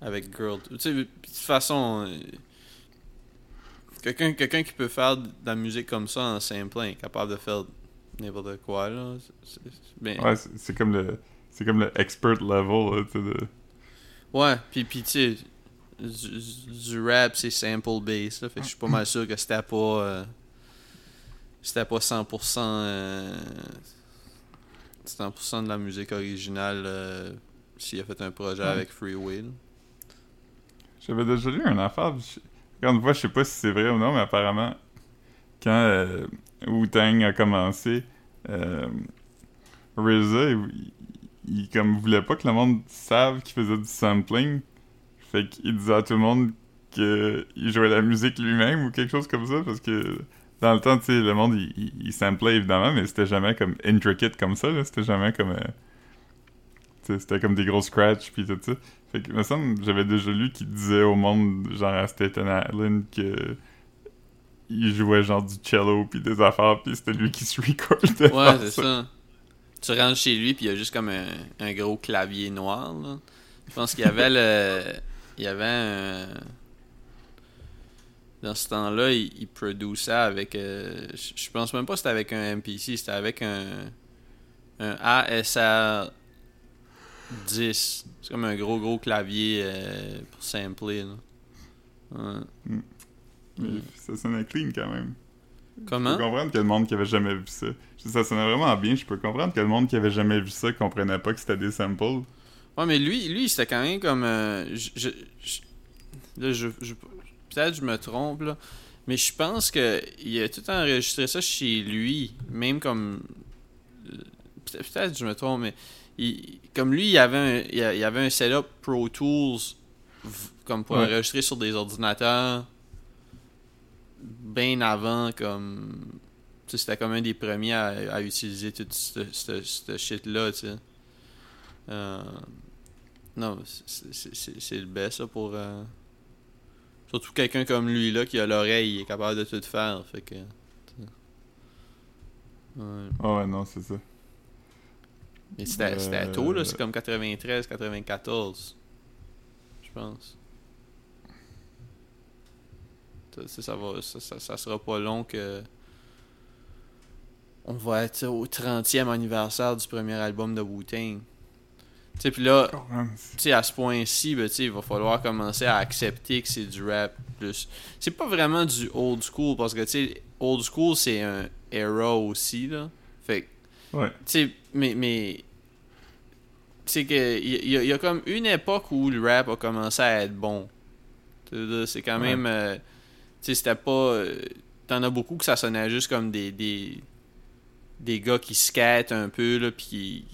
Avec Girl. Tu sais, de toute façon. euh, Quelqu'un qui peut faire de la musique comme ça en sampling, capable de faire n'importe quoi, là. ben, Ouais, c'est comme le... C'est comme le expert level, là, tu sais, de... Ouais, puis, puis tu sais, du, du rap, c'est sample based, là, fait que je suis pas mal sûr que c'était pas. euh, c'était pas 100%. Euh, 100% de la musique originale euh, s'il a fait un projet Ouais. avec Freeway. là. J'avais déjà lu une affaire, encore une fois, je sais pas si c'est vrai ou non, mais apparemment, quand euh, Wu-Tang a commencé, euh, RZA, il, il comme voulait pas que le monde sache qu'il faisait du sampling, fait qu'il disait à tout le monde qu'il jouait la musique lui-même ou quelque chose comme ça, parce que dans le temps, tu sais, le monde, il, il, il samplait évidemment, mais c'était jamais comme intricate comme ça, là, c'était jamais comme... euh, tu sais, c'était comme des gros scratchs puis tout ça. Fait que, me semble, j'avais déjà lu qu'il disait au monde, genre à Staten Island, que il jouait genre du cello puis des affaires, puis c'était lui qui se recordait. Ouais, c'est ça. Tu rentres chez lui, puis il y a juste comme un, un gros clavier noir. Là. Je pense qu'il y avait le. Il y avait un. Dans ce temps-là, il, il produisait avec. euh, je je pense même pas que c'était avec un MPC, c'était avec un. Un ASR 10. C'est comme un gros, gros clavier euh, pour sampler. Là. Ouais. Mais ça sonnait clean quand même. Je Comment peux comprendre que le monde qui avait jamais vu ça. Je Ça sonnait vraiment bien, je peux comprendre que le monde qui avait jamais vu ça comprenait pas que c'était des samples. Ouais, mais lui, lui c'était quand même comme. euh, je, je- je- là, je, je- peut-être je me trompe, là. Mais je pense que il a tout enregistré ça chez lui. Même comme. peut- Peut-être que je me trompe, mais. il- comme lui, il avait un, il avait un setup Pro Tools comme pour Ouais. enregistrer sur des ordinateurs bien avant comme tu sais, c'était comme un des premiers à, à utiliser tout ce, ce, ce shit-là, tu sais. Euh, non, c'est le best, ça, pour... euh, surtout quelqu'un comme lui, là, qui a l'oreille, il est capable de tout faire, fait que... Ouais. Ah ouais, non, c'est ça. Mais c'était Euh, c'était tôt, là, c'est comme 93, 94, je pense. Ça, ça, ça va, ça, ça, ça sera pas long que... On va être au 30e anniversaire du premier album de Wu-Tang. Sais, puis là, sais, à ce point-ci, ben, il va falloir commencer à accepter que c'est du rap plus. C'est pas vraiment du old school parce que, tu sais, old school, c'est un era aussi, là. Fait Ouais. tu sais, mais. mais sais, que. Il y, a- il y a comme une époque où le rap a commencé à être bon. C'est quand même. Euh, tu sais, c'était pas. Euh, t'en as beaucoup que ça sonnait juste comme des. des, des gars qui skatent un peu, là, puis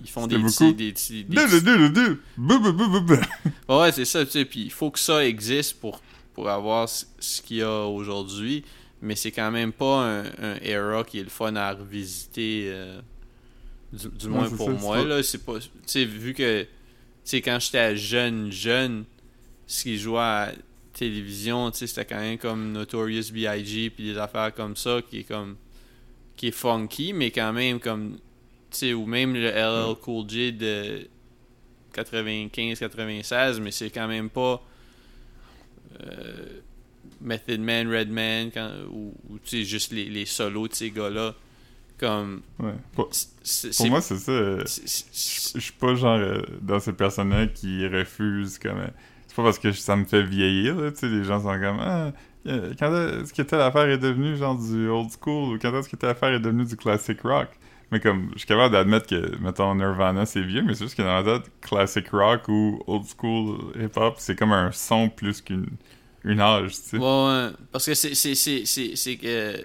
ils font des petits. Des, des, ouais, c'est ça, tu sais. Puis il faut que ça existe pour, pour avoir ce qu'il y a aujourd'hui. Mais c'est quand même pas un, un, era qui est le fun à revisiter. Euh, du, moins pour moi, là. C'est pas. Tu sais, vu que. Tu sais, quand j'étais jeune, jeune, ce qui jouait à télévision, tu sais, c'était quand même comme Notorious B.I.G. puis des affaires comme ça qui est comme. Qui est funky, mais quand même comme. Tu sais, ou même le LL Cool J de 95-96, mais c'est quand même pas. Euh, Method Man, Redman, ou, ou tu sais, juste les, les solos de ces gars-là. Comme. Ouais. Pour, moi, c'est ça. Je suis pas genre euh, dans ces personnes-là qui refusent comme. Euh, c'est pas parce que ça me fait vieillir, tu sais, les gens sont comme. Ah, quand est-ce que telle affaire est devenue genre du old school ou quand est-ce que telle affaire est devenue du classic rock? Mais comme, je suis capable d'admettre que, mettons, Nirvana, c'est vieux, mais c'est juste que dans la tête, classic rock ou old school hip-hop, c'est comme un son plus qu'une une âge, tu sais. Ouais, Parce que c'est, c'est, c'est, c'est, que.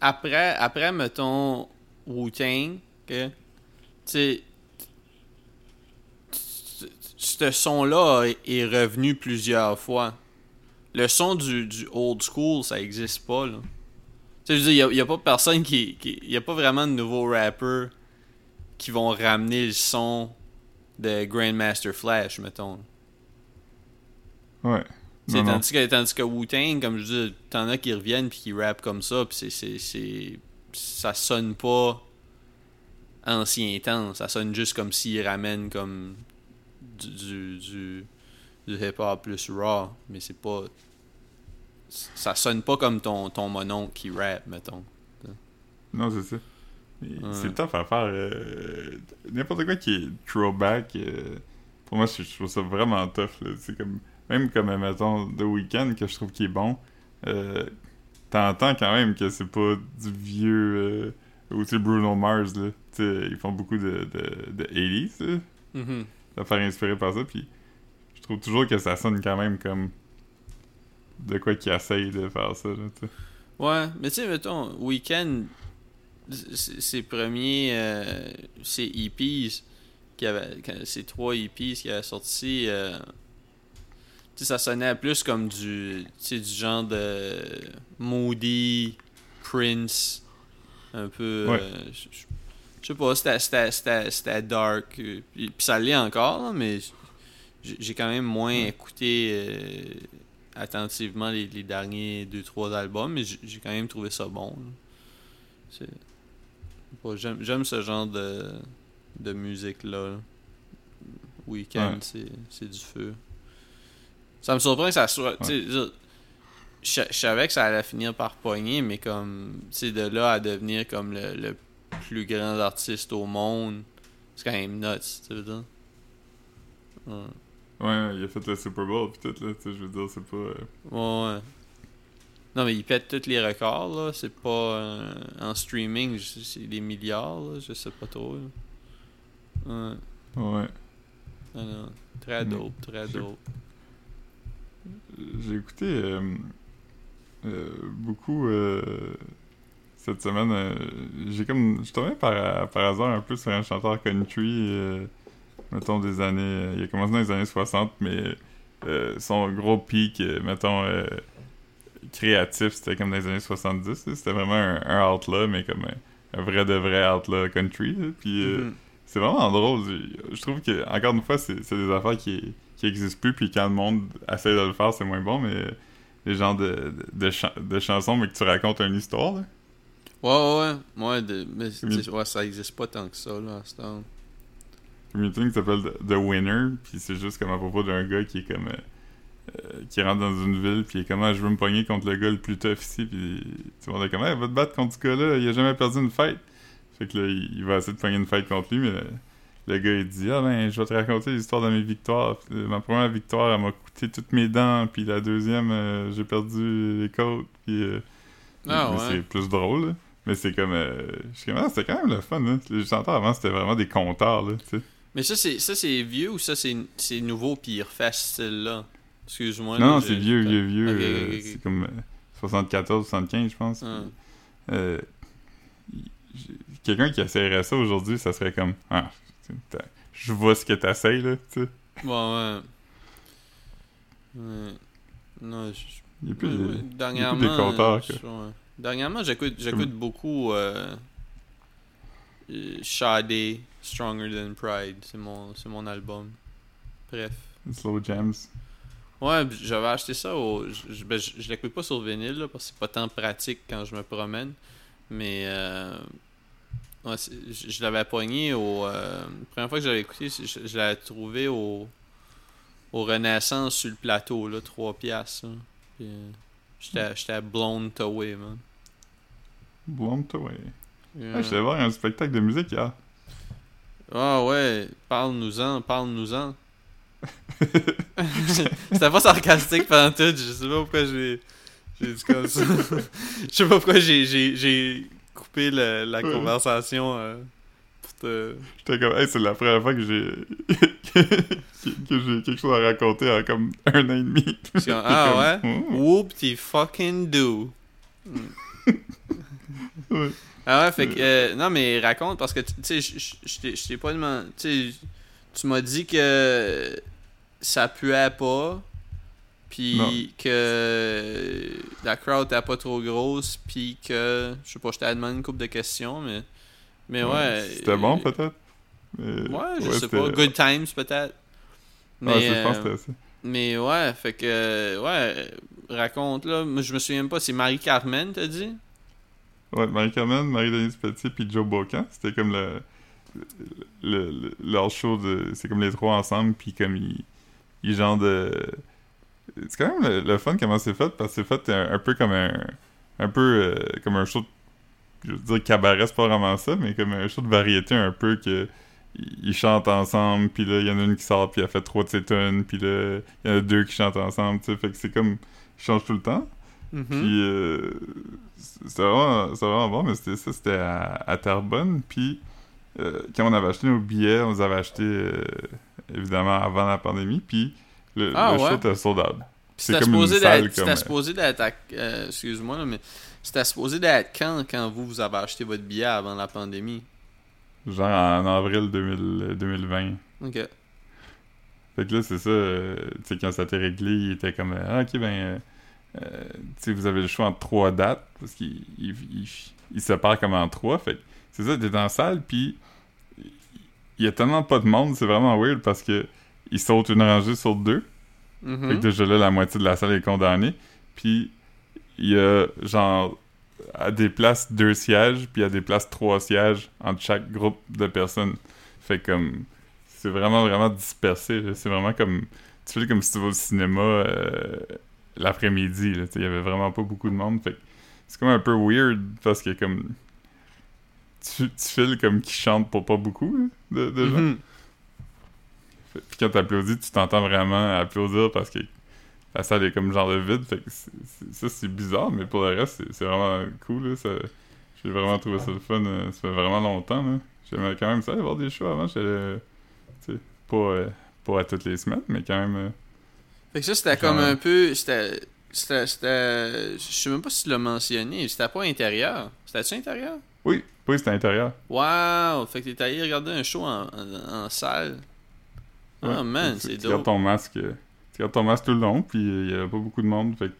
Après, après mettons, Wu-Tang, que. Tu sais. Ce son-là est revenu plusieurs fois. Le son du, du old school, ça existe pas, là. Tu sais, je veux dire, il n'y a, pas personne qui. Il n'y a pas vraiment de nouveaux rappers qui vont ramener le son de Grandmaster Flash, mettons. Ouais. tandis, que, tandis que Wu-Tang, comme je dis, t'en as qui reviennent puis qui rappent comme ça, puis c'est, c'est, ça sonne pas ancien temps, ça sonne juste comme s'ils ramènent comme du, du, du, du hip-hop plus raw, mais c'est pas. Ça sonne pas comme ton, ton monon qui rappe, mettons. Non, c'est ça. C'est tough à faire. Euh, n'importe quoi qui est throwback, euh, pour moi, je, trouve ça vraiment tough. C'est comme même comme, mettons, The Weeknd, que je trouve qui est bon, euh, t'entends quand même que c'est pas du vieux. Ou tu Bruno Mars, là. ils font beaucoup de, de, de 80s, là. Mm faire inspirer par ça, puis je trouve toujours que ça sonne quand même comme de quoi qu'ils essayent de faire ça, là, t'sais. Ouais, mais tu sais, mettons, Weeknd, ses premiers. Euh, ses EPs, qui avait, ces trois EPs qui avaient sorti. Euh, ça sonnait plus comme du, du genre de Moody, Prince, un peu. Euh, je sais pas, c'était dark. Euh, puis, ça l'est encore, mais j'ai quand même moins écouté euh, attentivement les, derniers 2-3 albums, mais j'ai quand même trouvé ça bon. J'aime ce genre de, de musique-là. Weekend, c'est du feu. Ça me surprend que ça soit. Je, je savais que ça allait finir par pogner, mais comme. De là à devenir comme le, plus grand artiste au monde, c'est quand même nuts, tu veux dire. Ouais. Ouais. il a fait le Super Bowl pis tout, là. Tu sais, je veux dire, c'est pas. Euh, ouais, ouais. Non, mais il pète tous les records, là. C'est pas. Euh, en streaming, c'est des milliards, là. Je sais pas trop, Ouais. Ouais. Très dope, très dope j'ai écouté euh, beaucoup cette semaine. j'ai comme. Je tombé par, par hasard un peu sur un chanteur country, mettons des années. il a commencé dans les années 60, mais son gros pic, mettons créatif, c'était comme dans les années 70. C'était vraiment un, outlaw, mais comme un, vrai de vrai outlaw country. Puis mm-hmm. c'est vraiment drôle. Je, trouve que, encore une fois, c'est des affaires qui, qui existe plus, puis quand le monde essaie de le faire, c'est moins bon, mais les genres de, de, chansons, mais que tu racontes une histoire, là. Ouais, ouais, ouais. de, mais ouais, ça existe pas tant que ça, là, à ce temps. Qui s'appelle The Winner, puis c'est juste comme à propos d'un gars qui est comme. Euh, euh, qui rentre dans une ville, puis il est comme, ah, je veux me pogner contre le gars le plus tough ici, puis tout le monde est comme, hey, va te battre contre ce gars-là, il a jamais perdu une fight. Fait que là, il va essayer de pogner une fight contre lui, mais le gars, il dit Ah ben, je vais te raconter l'histoire de mes victoires. Ma première victoire, elle m'a coûté toutes mes dents. Puis la deuxième, euh, j'ai perdu les côtes. Puis. Euh, ah, ouais. C'est plus drôle, Mais c'est comme. Euh, ah, c'était quand même le fun, là. Les chanteurs avant, c'était vraiment des conteurs, là, tu sais. Mais ça, c'est ça c'est vieux ou ça, c'est nouveau, puis il refait style-là? Excuse-moi. Non, là, non, c'est vieux, vieux, vieux. Euh. C'est comme euh, 74, 75, je pense. Ah. Euh, Quelqu'un qui essaierait ça aujourd'hui, ça serait comme Ah, je vois ce que t'essayes, là, tu sais. Bon, ouais. Ouais. Non, je... Il y a plus ouais, de- ouais, il y a plus Dernièrement, des compteurs, quoi. Dernièrement, j'écoute, j'écoute Comme- beaucoup euh, euh, Stronger Than Pride. C'est mon, c'est mon album. Bref. Slow Jams. Ouais, j'avais acheté ça au. Je, je, ben, je- je l'écoute pas sur vinyle là, parce que c'est pas tant pratique quand je me promène. Mais euh, ouais, je, je l'avais pogné au. euh, la première fois que je l'avais écouté, je, je l'avais trouvé au. Au Renaissance sur le plateau, là, 3 piastres. là. Puis, euh, J'étais j'étais blown away, man. Blown away. Yeah. Ah, je suis allé voir un spectacle de musique hier. Ah ouais, parle-nous-en, parle-nous-en. C'était pas sarcastique pendant tout, je sais pas pourquoi j'ai j'ai dit comme ça. je sais pas pourquoi j'ai j'ai j'ai coupé la Ouais. conversation euh, pour te J'étais comme, hey, c'est la première fois que j'ai. que j'ai quelque chose à raconter en comme un an et demi. Que- ah Comme, ouais? oh. Whoop t'y fucking do. Ouais. Ah ouais, fait que euh, non mais raconte parce que tu sais je- t'ai- pas demandé, tu m'as dit que ça puait pas puis que la crowd était pas trop grosse puis que je sais pas, je t'ai demandé une couple de questions mais mais ouais. C'était bon, peut-être? Mais- Ouais, je sais pas, good times peut-être. Mais Ouais, je pense que euh, c'était ça. mais ouais, fait que ouais, raconte là, moi je me souviens pas, c'est Marie Carmen t'as dit? Ouais, Marie-Carmen, Marie-Denise Petit puis Joe Bocan, c'était comme le, le, le- leur show de... C'est comme les trois ensemble, puis comme ils... Ils genre de... C'est quand même le, le fun comment c'est fait, parce que c'est fait un, peu comme un... Un peu euh, comme un show de... Je veux dire cabaret, c'est pas vraiment ça, mais comme un show de variété un peu que... Ils chantent ensemble, puis là, il y en a une qui sort, puis elle fait trois de ses tunes, puis là, il y en a deux qui chantent ensemble, tu sais, fait que c'est comme... Ils changent tout le temps. Mhm. Puis euh, c'était vraiment, c'était vraiment bon, mais c'était ça, c'était à, à Terrebonne. Puis euh, quand on avait acheté nos billets, on les avait achetés euh, évidemment avant la pandémie. Puis le, Ah, le show ouais? était sold out. Puis C'est C'était comme une supposé d'être. comme, C'était euh, supposé d'être. à- euh, Excuse-moi, mais. C'était supposé d'être quand, quand vous, vous avez acheté votre billet avant la pandémie? Genre en avril 2000 2020. Ok. Fait que là, c'est ça, euh, tu sais, quand ça a été réglé, il était comme, euh, ah, ok, ben, euh, vous avez le choix entre trois dates, parce qu'il il, il, il sépare comme en trois, fait c'est ça, t'es dans la salle, puis il y a tellement pas de monde, c'est vraiment weird, parce que il saute une rangée sur deux, Mhm. fait que déjà là, la moitié de la salle est condamnée, puis il y a, genre, à des places deux sièges, puis à des places trois sièges entre chaque groupe de personnes. Fait comme c'est vraiment vraiment dispersé. C'est vraiment comme tu fais comme si tu vas au cinéma euh, l'après-midi. Il y avait vraiment pas beaucoup de monde. Fait c'est comme un peu weird parce que comme tu, tu files comme qui chante pour pas beaucoup là, de, de gens. Mhm. Fait- Puis quand t'applaudis, tu t'entends vraiment applaudir parce que la salle est comme genre de vide. Fait que ça, c'est bizarre, mais pour le reste, c'est- vraiment cool. J'ai vraiment trouvé ça le fun. euh, ça fait vraiment longtemps. Là. J'aimais quand même ça, aller voir des shows avant. Pas, euh, pas à toutes les semaines, mais quand même. euh, Fait que ça, c'était comme un peu. C'était. Je sais même pas si tu l'as mentionné. C'était pas intérieur. C'était-tu intérieur? Oui, oui, c'était à l'intérieur. Wow Fait que t'es allé regarder un show en, en, en salle. Ouais. man, Tu- c'est Tu gardes dope. ton masque. euh, Tu gardes ton masque tout le long, puis il y avait pas beaucoup de monde. Fait que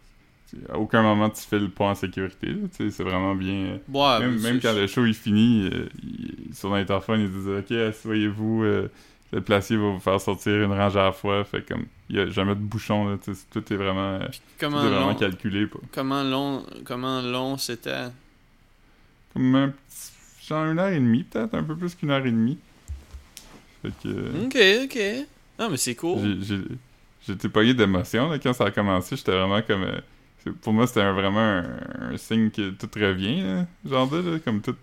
tu- à aucun moment tu files pas en sécurité. tu C'est vraiment bien. euh, Ouais, même, même quand le show est fini, euh, il- sur l'interphone, ils disent Ok, asseyez-vous, euh, le placier va vous faire sortir une rangée à la fois. Fait comme, il y a jamais de bouchon, là, tout est vraiment, euh, tout Comment est vraiment long, calculé. Pas. comment long, comment long c'était? Comme un petit, genre une heure et demie, peut-être, un peu plus qu'une heure et demie. Fait que. euh, Ok, ok. Non, mais c'est cool. J'étais pogné d'émotion quand ça a commencé. J'étais vraiment comme. euh, pour moi, c'était vraiment un, un signe que tout revient, là, genre de, là, comme tout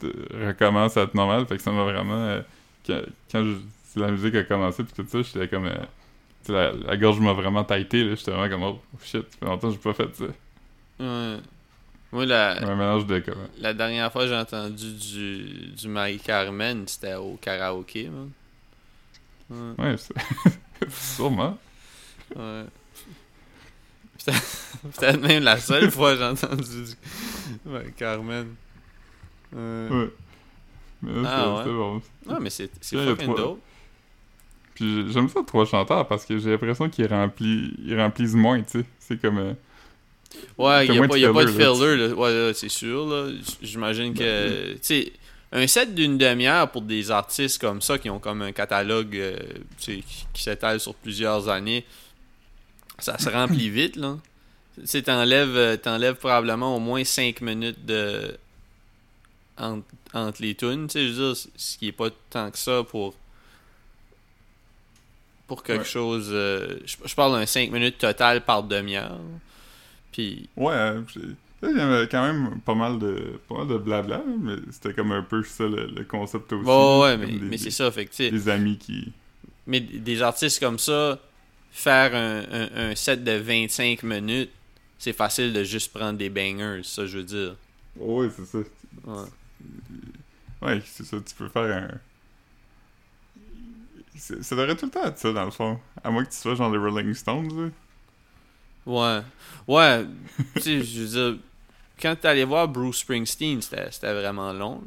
recommence à être normal. Fait que ça m'a vraiment. euh, quand quand je- la musique a commencé, puis tout ça, j'étais comme. euh, la, la gorge m'a vraiment taité, là. J'étais vraiment comme, oh shit, ça fait longtemps que j'ai pas fait ça. Ouais. Moi, la, Un mélange de comme. la dernière fois que j'ai entendu du, du Marie-Carmen, c'était au karaoké, man. Ouais. Ouais, c'est- sûrement. ouais. Peut-être même la seule fois que j'ai entendu du... Ouais, Carmen. Euh, Ouais. Mais là, Ah, ouais. bon. Ouais, mais c'est fucking dope. Puis j'aime ça, trois chanteurs, parce que j'ai l'impression qu'ils remplis, ils remplissent moins, tu sais. C'est comme... euh, Ouais, il n'y a, pas- y a pas de filler, là. Ouais, c'est sûr, là. J'imagine que. Tu sais, un set d'une demi-heure pour des artistes comme ça qui ont comme un catalogue euh, qui, qui s'étale sur plusieurs années, ça se remplit vite, là. Tu sais, t'enlèves, euh, t'enlèves probablement au moins 5 minutes de. entre, entre les tunes, tu sais, je veux dire, ce qui est pas tant que ça pour. Pour quelque Ouais. chose. euh, je, je parle d'un 5 minutes total par demi-heure. Puis. Ouais, euh, là, il y avait quand même pas mal de, pas mal de blabla, mais c'était comme un peu ça le, le concept aussi. Ouais, ouais, mais, des- mais c'est ça, fait que, Des amis qui... mais des artistes comme ça, faire un, un- un set de 25 minutes, c'est facile de juste prendre des bangers, ça je veux dire. Ouais, c'est ça. Ouais. Ouais, c'est ça, tu peux faire un... Ça devrait tout le temps être ça, dans le fond. À moins que tu sois genre les Rolling Stones, là. Ouais. Ouais, tu sais, je veux dire, quand t'es allé voir Bruce Springsteen, c'était vraiment long,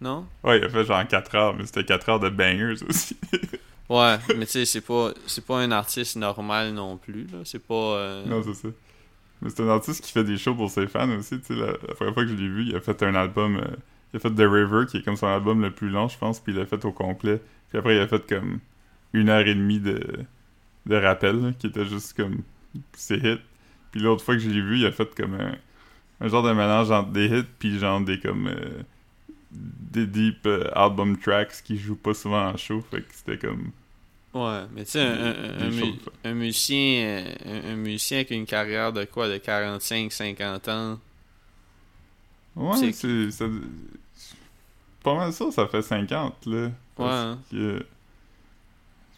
non? Ouais, il a fait genre 4 heures, mais c'était 4 heures de bangers aussi. Ouais, mais tu sais, c'est pas, c'est pas un artiste normal non plus, là. C'est pas... euh, non, c'est ça. Mais c'est un artiste qui fait des shows pour ses fans aussi, tu sais. La, la première fois que je l'ai vu, il a fait un album... euh, il a fait The River, qui est comme son album le plus long, je pense, puis il l'a fait au complet. Puis après, il a fait comme une heure et demie de, de rappel, là, qui était juste comme ses hits. Puis l'autre fois que je l'ai vu, il a fait comme un, un genre de mélange entre des hits, puis genre des comme... euh, des deep euh, album tracks qui jouent pas souvent en show, fait que c'était comme... Ouais, mais tu sais, un, un- un des mu- choses, un musicien, euh, un, un musicien avec une carrière de quoi, de 45, 50 ans, Ouais, C'est- Pas mal ça, ça fait 50, là. Parce hein. que-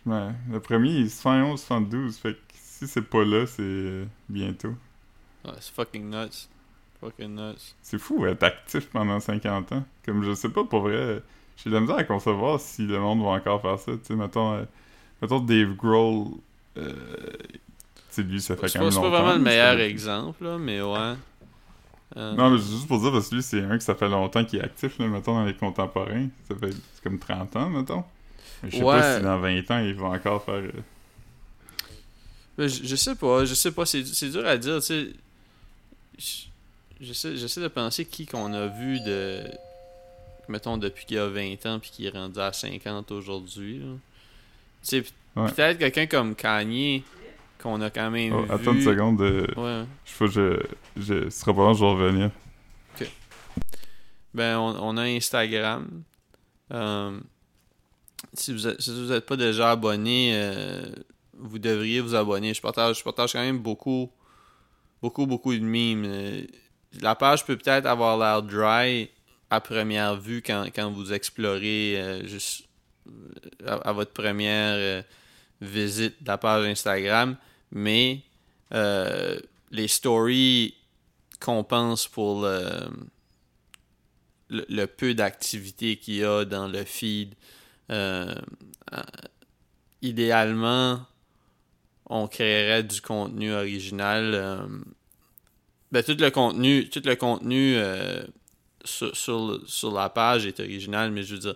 Ouais, le premier, il est 71, 72, fait que si c'est pas là, c'est euh, bientôt. ouais, c'est fucking nuts. Fucking nuts. C'est fou être actif pendant 50 ans. Comme je sais pas, pour vrai, j'ai de la misère à concevoir si le monde va encore faire ça. Tu sais, mettons, euh, mettons Dave Grohl, euh, tu sais, lui, ça fait quand même c'est pas longtemps. vraiment le meilleur exemple, là, mais ouais. Euh, Non, mais c'est juste pour dire, parce que lui, c'est un que ça fait longtemps qu'il est actif, là, mettons, dans les contemporains. Ça fait comme 30 ans, mettons. Je sais Ouais. pas si dans 20 ans, il va encore faire... euh, mais je, je sais pas, je sais pas, c'est, dur à dire, tu sais. Je- J'essaie, de penser qui qu'on a vu de. Mettons, depuis qu'il a 20 ans puis qui est rendu à 50 aujourd'hui. Tu sais, Ouais. peut-être quelqu'un comme Kanye, qu'on a quand même oh, vu. attends une seconde, euh, Ouais. je sais je... je... Ce sera pas long, je vais revenir. Ben, on, on a Instagram. Euh, si vous si n'êtes pas déjà abonné, euh, vous devriez vous abonner. Je partage, je partage quand même beaucoup, beaucoup, beaucoup de memes. Euh, La page peut peut-être avoir l'air dry à première vue quand, quand vous explorez euh, juste à, à votre première visite de la page Instagram, mais euh, les stories compensent pour le, peu d'activité qu'il y a dans le feed. Euh, idéalement, on créerait du contenu original. euh, ben, tout le contenu, tout le contenu sur, sur la page est original, mais je veux dire,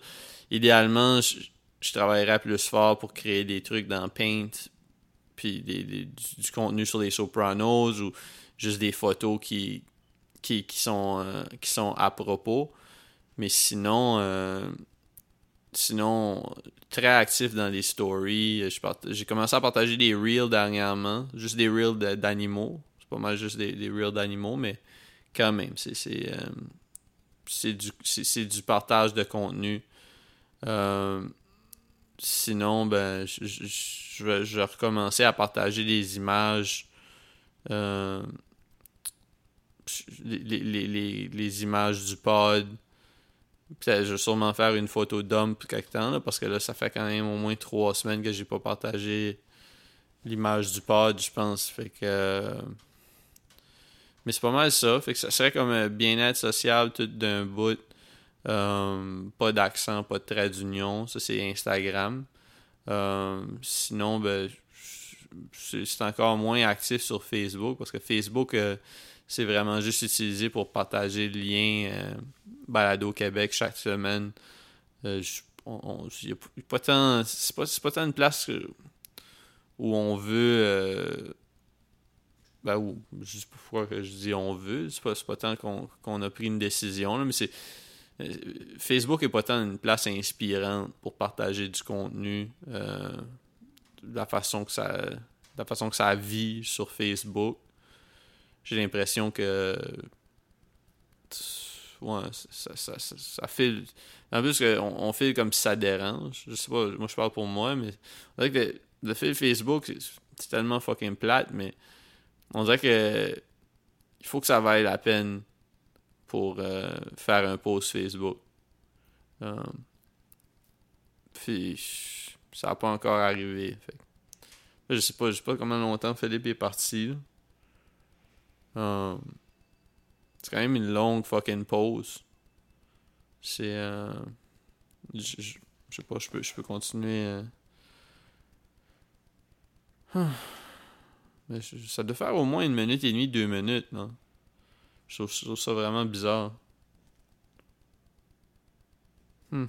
idéalement, je, je travaillerais plus fort pour créer des trucs dans Paint, puis des, du, contenu sur les Sopranos ou juste des photos qui, qui, qui, sont, euh, qui sont à propos. Mais sinon, euh, sinon, très actif dans les stories. J'ai commencé à partager des reels dernièrement, juste des reels d'animaux. C'est pas mal juste des, reels d'animaux, mais quand même, c'est euh, du, du partage de contenu. Sinon, ben, je, vais, recommencer à partager des images. euh, les, les, les, les- images du pod. Je vais sûrement faire une photo dump quelque temps, là, parce que là, ça fait quand même au moins trois semaines que j'ai pas partagé l'image du pod, je pense. Fait que. euh, Mais c'est pas mal ça. Fait que ça serait comme un bien-être social tout d'un bout. Euh, pas d'accent, pas de trait d'union. Ça, c'est Instagram. Euh, sinon, ben, c'est encore moins actif sur Facebook parce que Facebook, euh, c'est vraiment juste utilisé pour partager le lien Balado Québec chaque semaine. Pas tant, c'est pas, pas tant une place où on veut. ben, où, je sais pas pourquoi je dis on veut. C'est pas, pas tant qu'on qu'on a pris une décision, là, mais c'est. Euh, Facebook est pas tant une place inspirante pour partager du contenu. euh, de la façon que ça la façon que ça vit sur Facebook. J'ai l'impression que ouais, ça, ça, ça, file. En plus, on, file comme si ça dérange. Je sais pas, moi je parle pour moi, mais on dirait que le, le fil Facebook, c'est tellement fucking plate, mais on dirait que il faut que ça vaille la peine pour euh, faire un post Facebook. Euh, puis ça n'a pas encore arrivé. Je sais pas, je sais pas comment longtemps Philippe est parti. Euh, c'est quand même une longue fucking pause. C'est euh, je sais pas, je peux, je peux continuer. ça doit faire au moins une minute et demie, deux minutes, non? Je trouve, ça vraiment bizarre. Hmm.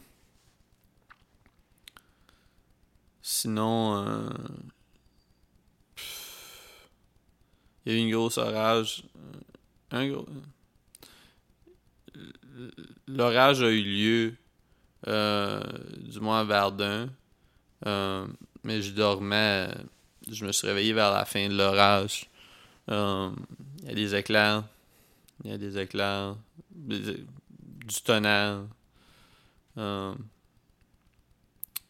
Sinon, euh, il y a eu une grosse orage. euh, Un gros... L'orage a eu lieu, euh, du moins à Verdun. Euh, mais je dormais. Je me suis réveillé vers la fin de l'orage. Euh, Il y a des éclairs. Il y a des éclairs. du tonnerre. Euh,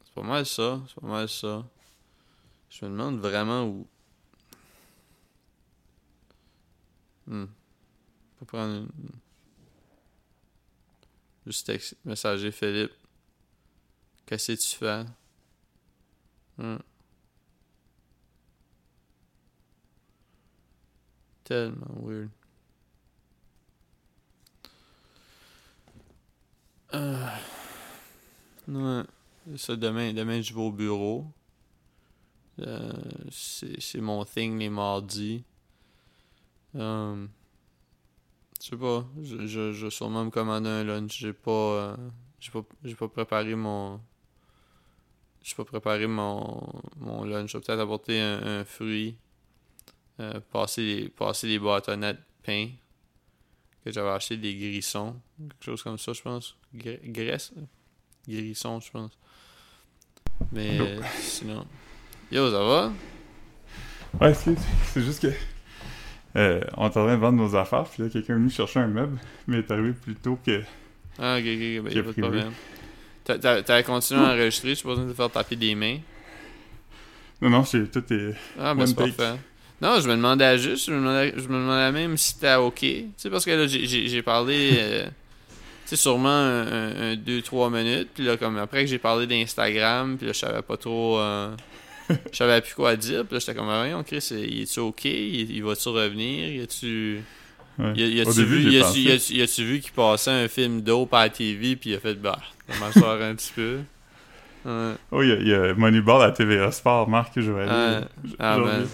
c'est pas mal ça. C'est pas mal ça. Je me demande vraiment où. Hmm. Peut prendre une. Juste texte, messager Philippe. Qu'est-ce que tu fais? Hmm. Tellement weird. Euh, Ouais. Ça, demain, demain, je vais au bureau. Euh, c'est mon thing les mardis. Euh, je sais pas. Je, je, je vais sûrement me commander un lunch. J'ai pas, euh, j'ai pas. Pas préparé mon. J'ai pas préparé mon, mon lunch. Je vais peut-être apporter un, fruit. Euh, passer, les, passer les de pain. Que j'avais acheté des grissons. Quelque chose comme ça, je pense. Graisse? Grissons, je pense. Mais euh, sinon. Yo, ça va? Ouais, c'est juste que. Euh, on est en train de vendre nos affaires, puis là, quelqu'un est venu chercher un meuble, mais il est arrivé plus tôt que. Ah, ok, ok, ok, ben, y a J'ai pas de problème. T'as continué à enregistrer, je suis pas besoin de te faire taper des mains. Non, non, c'est tout est. Ah, ben c'est parfait. Non, je me demandais juste, je me demandais, je me demandais même si t'étais OK. Tu sais, parce que là, j'ai- parlé, euh, tu sais, sûrement un, un, un deux, trois minutes. Puis là, comme après que j'ai parlé d'Instagram, puis là, je savais pas trop. euh, je savais plus quoi dire. Puis là, j'étais comme, ah, voyons, Chris, il est-tu OK? Il, il va-tu revenir? Y a-tu. Ouais. Y a- y Au a-tu vu, y y y qu'il passait un film dope à la TV, puis il a fait, bah, ça m'asseoir un petit peu. Ouais. Oh, il y a, il y a Moneyball à TVA Sport, Marc, que je vais aller. Je, ah, ben.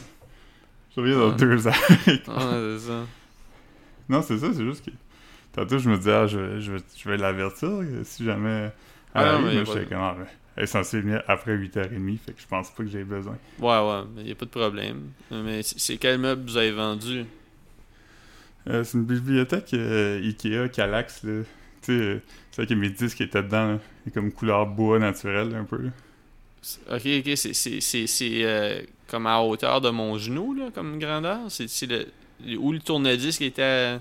Je reviens dans deux ans. Ouais, c'est ça. non, c'est ça, c'est juste que. Tantôt, je me disais, ah, je, vais- je, je vais l'avertir si jamais. Ah, elle non, arrive, mais j'étais comme, ah, elle est censée venir après 8h30, fait que je pense pas que j'ai besoin. Ouais, ouais, mais y a pas de problème. Mais c'est quel meuble vous avez vendu? Euh, c'est une bibliothèque euh, Ikea Calax, là. Tu sais, euh, c'est vrai que mes disques étaient dedans, là. Est comme couleur bois naturel, un peu, là. Ok, ok, c'est- euh, comme à hauteur de mon genou, là, comme grandeur? C'est le. Où le tourne-disque était.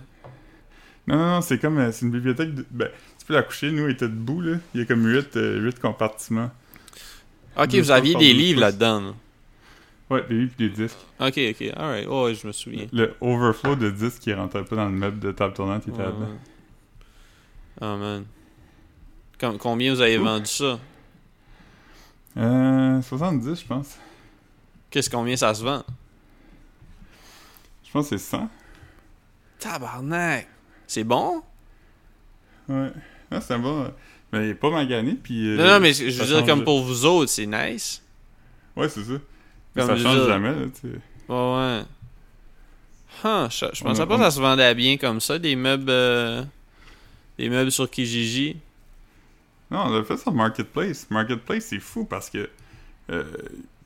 Non, non, non, c'est comme. euh, c'est une bibliothèque. De, ben, tu peux la coucher, nous, on était debout, là. Il y a comme 8, compartiments. Ok, Deux vous aviez des livres là-dedans. là. Ouais, des livres pis des disques. Ok, ok, alright. Oh, je me souviens. Le overflow de disques qui rentrait pas dans le meuble de table tournante, il était Ouais, là-dedans. Oh man. Com- combien vous avez Ouh. vendu ça? Euh, 70, je pense. Qu'est-ce combien ça se vend? Je pense que c'est 100. Tabarnak! C'est bon? Ouais. Non, c'est bon. Mais il est pas magané, puis. euh, non, non, mais je veux dire, comme pour vous autres, c'est nice. Ouais, c'est ça. Mais Comme ça change dire- jamais, là, tu sais. Ouais, ouais. Huh, je, je pensais On- pas on- que ça se vendait bien comme ça, des meubles. euh, des meubles sur Kijiji. Non, on l'a fait sur Marketplace. Marketplace, c'est fou parce que euh,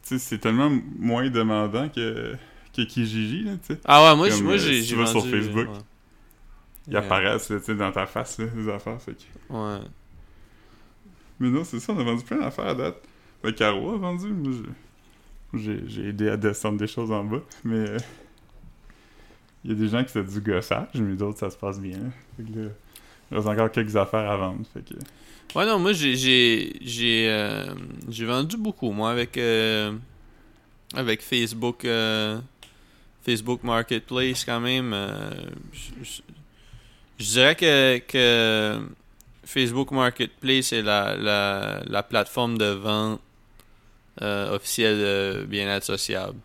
tu sais, c'est tellement moins demandant que, que Kijiji, là, tu sais. Ah ouais, moi, Comme, moi euh, j'ai si tu vas sur Facebook, ouais. Ils Ouais. apparaissent, là, tu sais, dans ta face, là, les affaires. Fait que... Ouais. Mais non, c'est ça, on a vendu plein d'affaires à date. Ben, Caro a vendu. Moi, j'ai- aidé à descendre des choses en bas. Mais euh, il y a des gens qui c'est du gossage, mais d'autres, ça se passe bien. Fait que là, il reste encore quelques affaires à vendre. Fait que... Ouais, non, moi, j'ai j'ai j'ai euh, j'ai vendu beaucoup, moi, avec euh, avec Facebook euh, Facebook Marketplace, quand même. euh, je- dirais que, que Facebook Marketplace est la, la, la plateforme de vente officielle de bien-être sociable.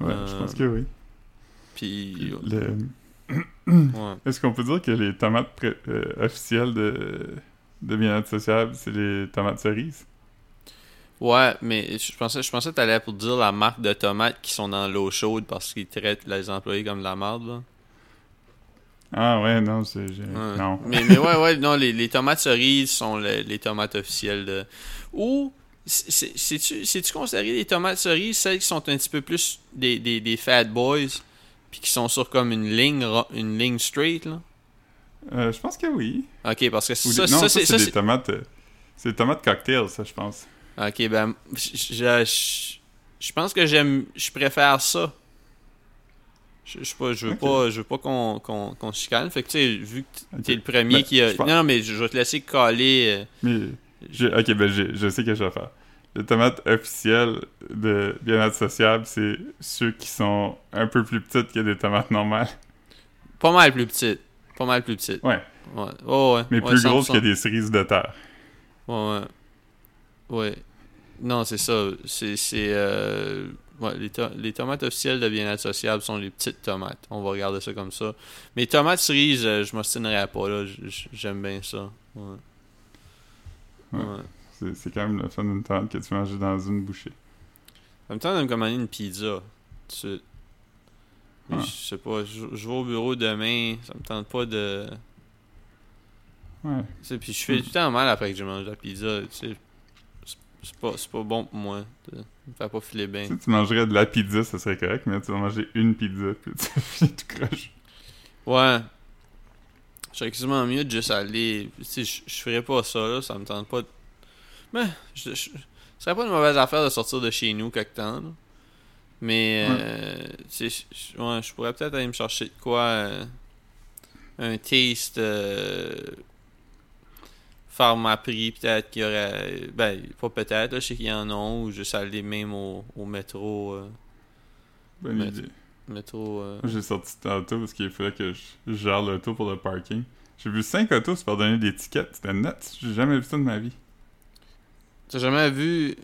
Ouais, je pense que oui. Puis, Le- ouais. Est-ce qu'on peut dire que les tomates officielles de, de bien-être sociable, c'est les tomates cerises? Ouais, mais je pensais, je pensais que t'allais pour dire la marque de tomates qui sont dans l'eau chaude parce qu'ils traitent les employés comme de la merde, là. Ah ouais, non, c'est... Ouais. Non. Mais, mais ouais, ouais, non, les, les tomates cerises sont les, les tomates officielles de. Ou, c'est- c'est- c'est-tu considéré les tomates cerises, celles qui sont un petit peu plus des, des, des fat boys, puis qui sont sur comme une ligne, une ligne straight, là? Euh, je pense que oui. Ok, parce que Ou ça, des- non, ça, ça, c'est. des tomates... c'est des tomates cocktails, ça, je pense. Ok, ben, je, je, je pense que j'aime, je préfère ça. Je, je, sais pas, je veux pas, je veux pas qu'on qu'on se chicane. Fait que tu sais, vu que t'es le premier Ben, qui a. pense- Non, mais je, vais te laisser caler. euh, Mais... Ok, ben je sais que je vais faire. Les tomates officielles de bien-être sociable, c'est ceux qui sont un peu plus petites que des tomates normales. Pas mal plus petite. Pas mal plus petite. Ouais. Ouais. Oh, ouais. Mais Ouais, plus grosses 100%. que des cerises de terre. Ouais, ouais. Ouais. Non, c'est ça. C'est. euh, Ouais, les, to- les tomates officielles de bien-être sociable sont les petites tomates. On va regarder ça comme ça. Mais tomates cerises, euh, je m'obstinerai pas, là. J'aime bien ça. Ouais. Ouais. Ouais. C'est quand même le fun d'une tomate que tu manges dans une bouchée. En même temps de me commander une pizza. tout de. Je sais pas, je, je vais au bureau demain, ça me tente pas de. Ouais. Puis je fais tout le temps mal après que je mange la pizza, tu sais. C'est- pas, pas bon pour moi. Ça me fait pas filer bien. Tu sais, tu mangerais de la pizza, ça serait correct, mais tu vas manger une pizza, puis tu finis tout croche. Ouais. Je serais quasiment mieux de juste aller. Tu sais, je, je ferais pas ça, là. Ça me tente pas. de- Mais, je, je- ce serait pas une mauvaise affaire de sortir de chez nous quelque temps, là. Mais, euh, sais, je- ouais, je pourrais peut-être aller me chercher de quoi. euh, un taste. Euh, Pharmaprix, peut-être qu'il y aurait. Ben, pas peut-être, je sais qu'il y en a, ou juste aller même au, au métro. euh, Bonne idée. métro. euh. J'ai sorti tantôt parce qu'il fallait que je, je gère l'auto pour le parking. J'ai vu 5 autos se faire donner des tickets. C'était nuts. J'ai jamais vu ça de ma vie. T'as jamais vu.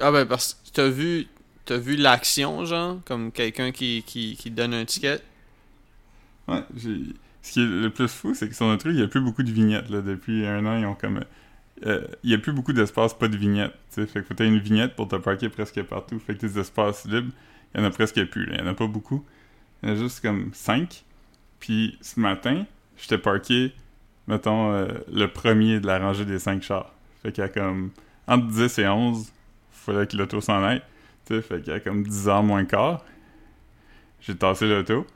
Ah ben parce que t'as vu. T'as vu l'action, genre, comme quelqu'un qui, qui, donne un ticket? Ouais. Ce qui est le plus fou, c'est que sur notre rue, il n'y a plus beaucoup de vignettes. Là. Depuis un an, ils ont comme... euh, il n'y a plus beaucoup d'espace, pas de vignettes. tu sais. Fait que faut une vignette pour te parquer presque partout. Fait que tes espaces libres, il y en a presque plus. Il y en a pas beaucoup. Il y en a juste comme 5. Puis ce matin, j'étais parqué, mettons, euh, le premier de la rangée des 5 chars. Fait qu'il y a comme... Entre 10 et 11, il fallait que l'auto s'en aille. Sais, fait qu'il y a comme 10 heures moins quart. J'ai tassé l'auto.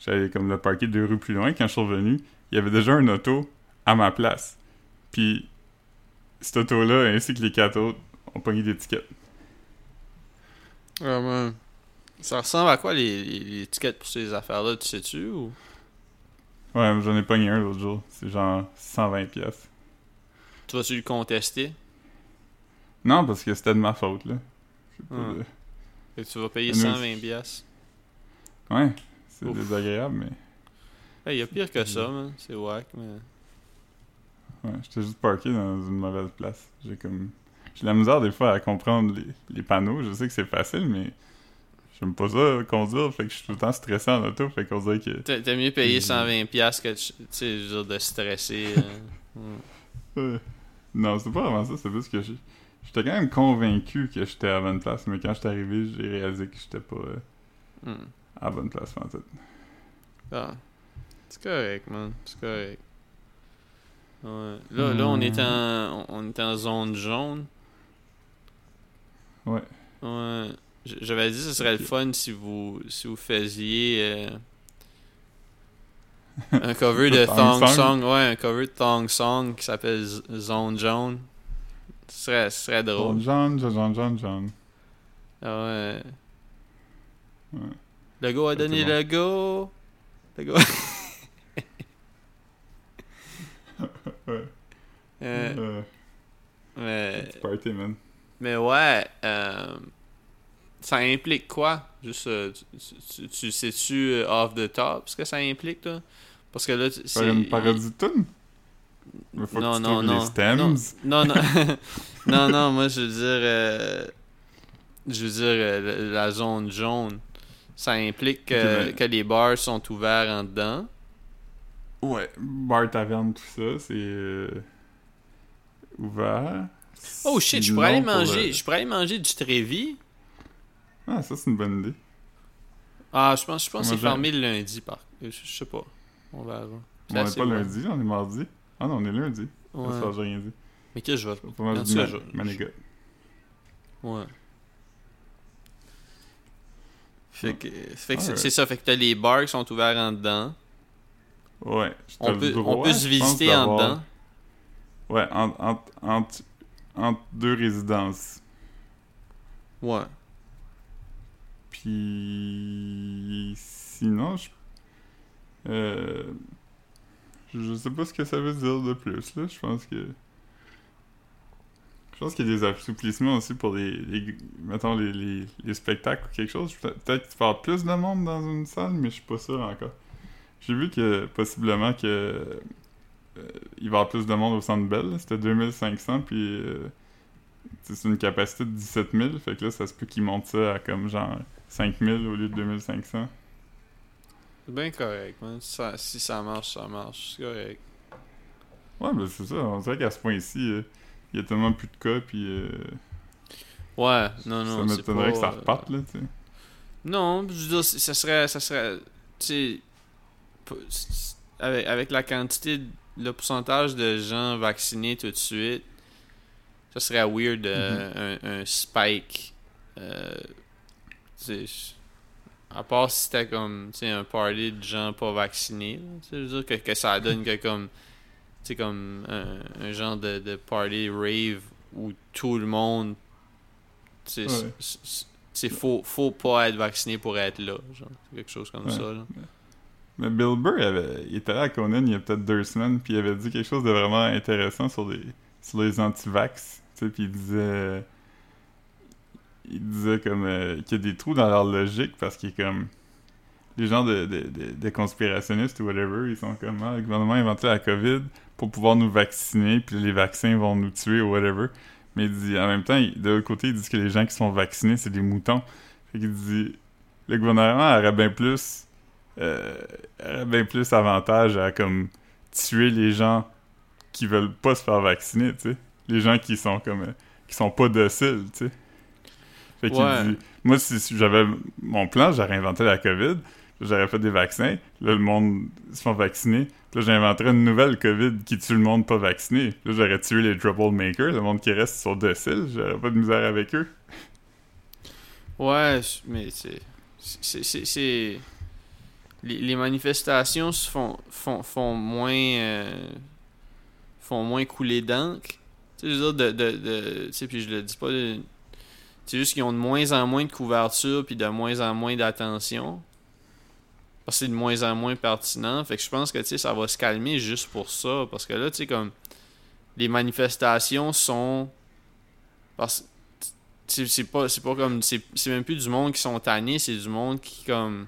J'allais comme le parquer deux rues plus loin. Quand je suis revenu, il y avait déjà un auto à ma place. Puis, cet auto-là, ainsi que les quatre autres, ont pogné des tickets. Ah ben. Ça ressemble à quoi les, les, les tickets pour ces affaires-là, tu sais-tu ou? Ouais, mais j'en ai pogné un l'autre jour. C'est genre 120 pièces. Tu vas-tu le contester? Non, parce que c'était de ma faute, là. C'est pas Ah. de- Que tu vas payer Mais nous- 120 piastres. Ouais, c'est Ouf. désagréable, mais... Il y a pire que ça, man. C'est whack, mais. Ouais, j'étais juste parké dans une mauvaise place. J'ai comme... J'ai la misère des fois à comprendre les, les panneaux. Je sais que c'est facile, mais... J'aime pas ça conduire, fait que je suis tout le temps stressé en auto, fait qu'on dirait que... T'a- T'as mieux payer Mm. 120 piastres que, tu sais, de stresser. euh. Ouais. Non, c'est pas vraiment ça, c'est plus que je J'étais quand même convaincu que j'étais à bonne place, mais quand j'étais arrivé, j'ai réalisé que j'étais pas euh, Hmm. à bonne place, en fait. Ah. C'est correct, man. C'est correct. Ouais. Là, là, on est en, on est en zone jaune. Ouais. Ouais. J'avais dit que ce serait le fun si vous, si vous faisiez euh, un cover de Thong Song. Ouais, un cover de Thong Song qui s'appelle Zone Jaune. Ce serait, ce serait drôle. John, John, John. Ah ouais. Ouais. Le go a donné bon. le go. Le go. Ouais. Euh, Euh, mais, party, man. mais ouais, euh, ça implique quoi? Juste, euh, tu, tu, tu sais-tu off the top ce que ça implique, toi? Parce que là, Faire c'est... une parodie de tune? Il faut Non, que tu non, non. les stems. Non, non. non, non, moi, je veux dire... euh, je veux dire, euh, la zone jaune, ça implique que, ben- que les bars sont ouverts en dedans. Ouais, bar taverne, tout ça, c'est euh, ouvert. Oh shit, je pourrais aller manger, je pourrais aller manger du Trévis. Ah, ça, c'est une bonne idée. Ah, je pense, je pense que c'est fermé le lundi, par... Je, je sais pas. On verra. On est assez pas lundi, on est mardi. Ah non, on est lundi. Ouais. Ça, j'ai rien dit. Mais qu'est-ce que je vais... Quand du tu ma- veux, je- manigot. Ouais. Fait que, fait que c'est- ça, fait que t'as les bars qui sont ouverts en dedans. Ouais, On peut, droit, on peut se visiter en dedans. Ouais, entre, entre, entre, entre deux résidences. Ouais. Puis sinon, je, euh, je sais pas ce que ça veut dire de plus là. Je pense que je pense qu'il y a des assouplissements aussi pour les, mettons les, les, les spectacles ou quelque chose. Pe- Peut-être que tu avoir plus de monde dans une salle, mais je suis pas sûr encore. J'ai vu que possiblement que euh, il va y avoir plus de monde au Centre Bell. C'était 2500 puis euh, c'est une capacité de 17 000. Fait que là, ça se peut qu'ils montent ça à comme genre 5000 au lieu de 2500. C'est bien correct, man. Ça- si ça marche, ça marche. C'est correct. Ouais, ben c'est ça. On dirait qu'à ce point-ci, euh, il y a tellement plus de cas, puis euh, Ouais, non, ça non, c'est m'étonnerait que ça euh, reparte, là, tu sais. Non, je veux dire, ça serait, ça serait, tu sais, avec, avec la quantité, le pourcentage de gens vaccinés tout de suite, ça serait weird euh, un, un spike. Euh, tu sais, à part si c'était comme, un party de gens pas vaccinés, je veux dire que, que ça donne que comme, comme un, un genre de, de party rave où tout le monde, sais, Ouais. c'est faut, faut pas être vacciné pour être là, genre, quelque chose comme Ouais. ça. Mais Bill Burr, il, avait- il était là à Conan il y a peut-être deux semaines, puis il avait dit quelque chose de vraiment intéressant sur les, sur les anti-vax. Puis il disait. Il disait comme euh, qu'il y a des trous dans leur logique parce qu'il est comme. Les gens de, conspirationnistes ou whatever, ils sont comme. Ah, le gouvernement a inventé la COVID pour pouvoir nous vacciner, puis les vaccins vont nous tuer ou whatever. Mais il dit, en même temps, de l'autre côté, ils disent que les gens qui sont vaccinés, c'est des moutons. Fait qu'il dit. Le gouvernement aurait bien plus euh, aurait bien plus avantage à comme tuer les gens qui veulent pas se faire vacciner, tu sais. Les gens qui sont comme euh, qui sont pas dociles, tu sais. Fait qu'il Ouais. dit moi si, j'avais mon plan, j'aurais inventé la Covid, j'aurais fait des vaccins, là le monde se font vacciner, puis là j'inventerais une nouvelle Covid qui tue le monde pas vacciné. Là j'aurais tué les troublemakers, le monde qui reste sont dociles, j'aurais pas de misère avec eux. Ouais, mais c'est. C'est. c'est- c'est- Les, les manifestations se font, font, font moins. euh, font moins couler d'encre. Tu sais, je veux dire, de. de, de- tu sais, puis je le dis pas. de- C'est juste qu'ils ont de moins en moins de couverture, puis de moins en moins d'attention. Parce que c'est de moins en moins pertinent. Fait que je pense que, ça va se calmer juste pour ça. Parce que là, tu sais, comme. Les manifestations sont. Parce c'est c'est pas c'est pas comme c'est c'est même plus du monde qui sont tannés c'est du monde qui comme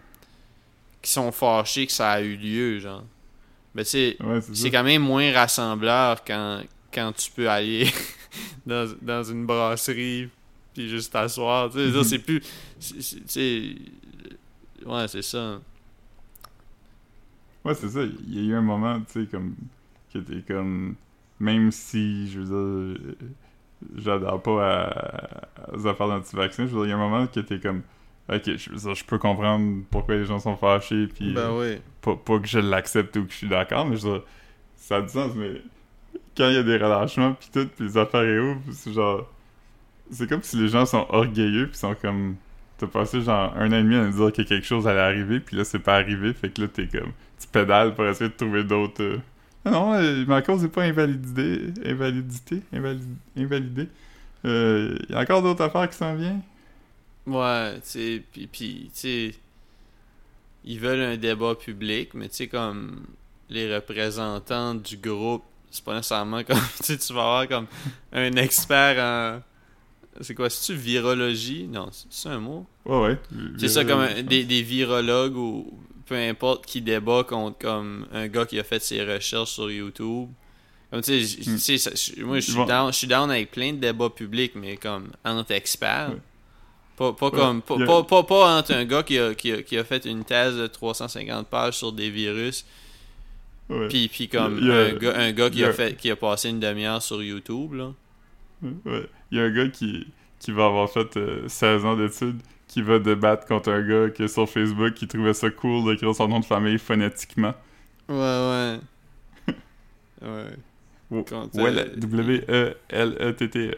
qui sont fâchés que ça a eu lieu genre mais tu sais Ouais, c'est c'est quand même moins rassembleur quand quand tu peux aller dans, dans une brasserie puis juste t'asseoir tu sais Mhm. c'est plus c'est- sais ouais c'est ça Ouais, c'est ça. Il y a eu un moment, tu sais, comme. que t'es comme. Même si, je veux dire. euh, j'adore pas à, aux affaires d'anti-vaccins. Je veux dire, il y a un moment que t'es comme, ok, je, veux dire, je peux comprendre pourquoi les gens sont fâchés, puis Ben oui. pas, pas que je l'accepte ou que je suis d'accord, mais je veux dire, ça a du sens, mais quand il y a des relâchements, puis tout, puis les affaires réouvrent, c'est genre, c'est comme si les gens sont orgueilleux, puis sont comme, t'as passé genre un an et demi à nous dire que quelque chose allait arriver, puis là c'est pas arrivé, fait que là t'es comme, tu pédales pour essayer de trouver d'autres. euh, non, euh, ma cause n'est pas invalidité, invalidité, invalid- invalidée. Euh, Il y a encore d'autres affaires qui s'en viennent? Ouais, tu sais, puis, puis tu sais, ils veulent un débat public, mais tu sais, comme les représentants du groupe, c'est pas nécessairement comme, tu sais, tu vas avoir comme un expert en, c'est quoi, c'est-tu virologie? Non, c'est un mot? Ouais, ouais. C'est ça, comme un- des, des virologues ou peu importe qui débat contre comme un gars qui a fait ses recherches sur YouTube. Comme tu sais, Hmm. moi je suis vont- down, je suis down avec plein de débats publics, mais comme entre experts. Ouais. Pas, pas Ouais, comme pas, pas, pas, pas entre un gars qui a, qui, a, qui a fait une thèse de 350 pages sur des virus, puis, comme a- un, gars, un gars qui a- fait qui a passé une demi-heure sur YouTube là. Ouais. Il y a un gars qui, qui va avoir fait euh, 16 ans d'études qui va débattre contre un gars qui est sur Facebook qui trouvait ça cool d'écrire son nom de famille phonétiquement. Ouais ouais. ouais. Euh, W-E-L-E-T-T-E.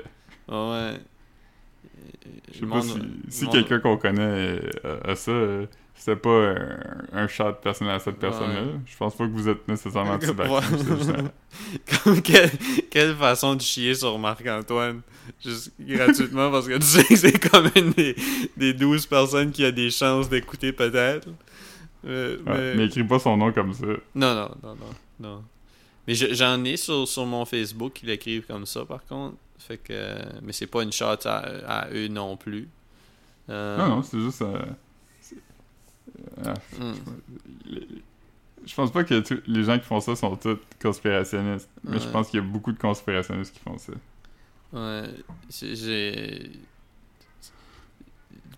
Ouais. Je sais pas si, quelqu'un qu'on connaît a ça, euh, c'était pas un, un shot personnel à cette personne-là. Ouais. Je pense pas que vous êtes nécessairement anti-vaccin. C'est Comme quelle, quelle façon de chier sur Marc-Antoine? Juste gratuitement parce que tu sais que c'est comme une des, des 12 personnes qui a des chances d'écouter peut-être. Euh, Ouais, mais... mais écris pas son nom comme ça. Non, non, non, non. non. Mais je- j'en ai sur, sur mon Facebook qui l'écrivent comme ça par contre. Fait que. Mais c'est pas une shot à, à eux non plus. Euh, Non, non, c'est juste. euh, c'est- ah, hmm. Je pense pas que les gens qui font ça sont tous conspirationnistes. Mais je pense qu'il y a beaucoup de conspirationnistes qui font ça. Ouais, j'ai-.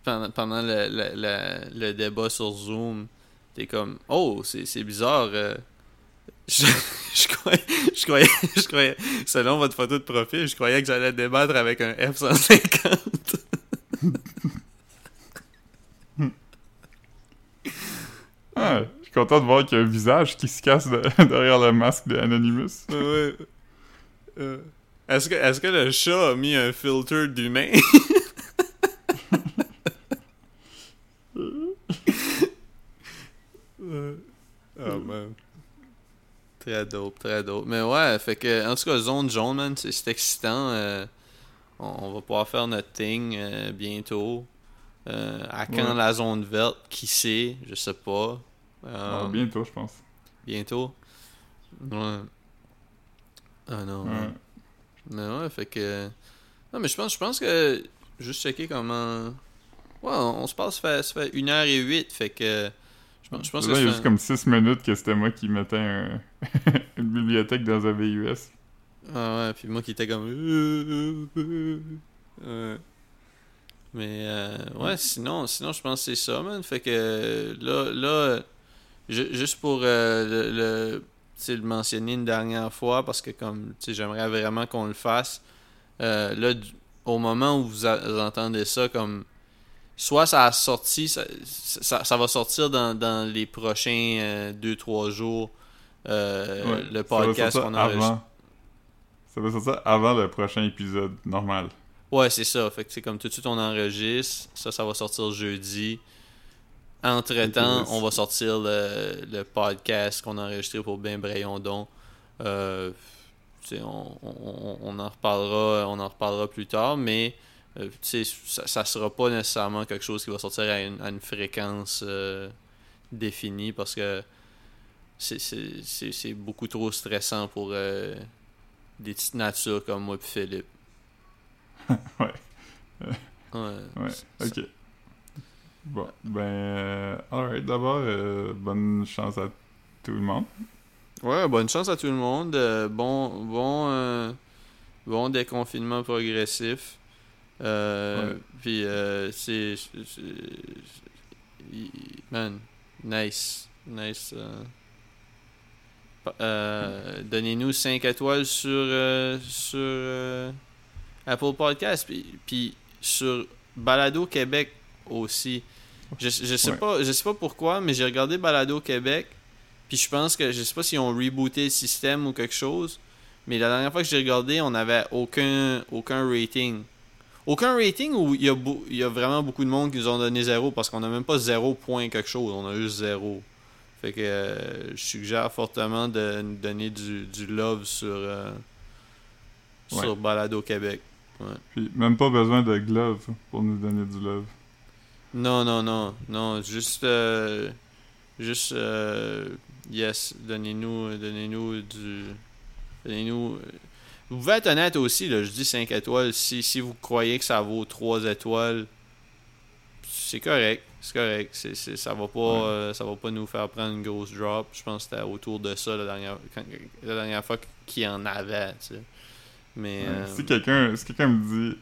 Pendant, pendant le, le, le, le débat sur Zoom, t'es comme Oh, c'est c'est bizarre. euh, Je, je, croyais, je, croyais, je croyais, selon votre photo de profil, je croyais que j'allais débattre avec un F-150. Ah, je suis content de voir qu'il y a un visage qui se casse de- derrière le masque de Anonymous. Ouais. Euh, Est-ce que, est que le chat a mis un filter d'humain? Oh man. Très dope, très dope. Mais ouais, fait que, en tout cas, Zone Jaune, man, c'est excitant. euh, on, on va pouvoir faire notre thing euh, bientôt. Euh, à quand Ouais. la zone verte Qui sait Je sais pas. Euh, bientôt, je pense. Bientôt? Ouais. Ah non. Ouais. Mais ouais, fait que. Non, mais je pense, je pense que. Juste checker comment. Ouais, on, se passe, ça fait, ça fait 1h08, fait que. Je pense, je pense que Là, il y a juste comme 6 minutes que c'était moi qui mettais un- une bibliothèque dans un VUS. Ah ouais, puis moi qui étais comme. Ouais. Mais euh, ouais, sinon, sinon je pense que c'est ça, man. Fait que là, là juste pour euh, le, le, le mentionner une dernière fois, parce que comme j'aimerais vraiment qu'on le fasse. Euh, là, au moment où vous, a- vous entendez ça, comme soit ça a sorti, ça, ça, ça va sortir dans, dans les prochains 2-3 jours. euh, Ouais, le podcast qu'on enregistre. avant. Ça va sortir avant le prochain épisode normal. Ouais, c'est ça. Fait que c'est comme tout de suite on enregistre. Ça, ça va sortir jeudi. Entre-temps, on va sortir le, le podcast qu'on a enregistré pour Ben Brayondon. Euh, on, on, on en reparlera, on en reparlera plus tard, mais euh, ça, ça sera pas nécessairement quelque chose qui va sortir à une, à une fréquence euh, définie parce que c'est- beaucoup trop stressant pour euh, des petites natures comme moi et Philippe. Ouais. Ouais. Ouais, ok. Bon, ben, euh, alright, d'abord, euh, bonne chance à tout le monde. Ouais, bonne chance à tout le monde. Euh, bon, bon, euh, bon déconfinement progressif. Puis, c'est. Man, nice. Nice. euh, Donnez-nous 5 étoiles sur, euh, sur euh, Apple Podcast, puis, puis sur Balado Québec aussi. Je, je sais Ouais. pas je sais pas pourquoi, mais j'ai regardé Balado Québec, puis je pense que je sais pas s'ils ont rebooté le système ou quelque chose, mais la dernière fois que j'ai regardé, on avait aucun aucun rating. Aucun rating ou il y, a il y a vraiment beaucoup de monde qui nous ont donné zéro parce qu'on a même pas zéro point quelque chose, on a juste zéro. Fait que euh, je suggère fortement de nous donner du, du love sur, euh, Ouais. sur Balado Québec. Puis même pas besoin de gloves pour nous donner du love. Non, non, non, non, juste, euh, juste, euh, yes, donnez-nous, donnez-nous du, donnez-nous. euh, Vous pouvez être honnête aussi, là, je dis 5 étoiles. Si, si vous croyez que ça vaut 3 étoiles, c'est correct, c'est correct. C'est, c'est- ça va pas, Ouais. euh, ça va pas nous faire prendre une grosse drop. Je pense que c'était autour de ça la dernière, quand- la dernière fois qu'il y en avait, tu sais. Mais Ouais, euh, Si quelqu'un si quelqu'un me dit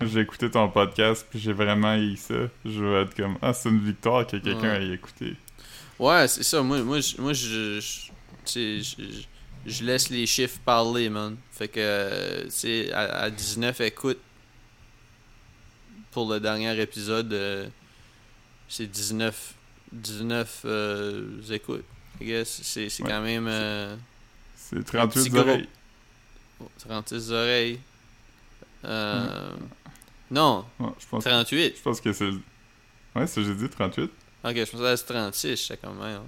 j'ai écouté ton podcast puis j'ai vraiment eu ça, je vais être comme ah c'est une victoire que quelqu'un Ouais. ait écouté. Ouais, c'est ça. Moi, moi, je- moi je, je- tu sais, je, je- je laisse les chiffres parler, man. Fait que, euh, tu sais, à, à 19 écoutes pour le dernier épisode, euh, c'est 19, 19 euh, écoutes. I guess. C'est Ouais, quand même euh, C'est 38 petit gros. oreilles. 36 oreilles. Euh, Non, Ouais, je pense 38. je pense que c'est le- Ouais, c'est j'ai dit 38. Ok, je pensais que c'était 36, j'étais comme même.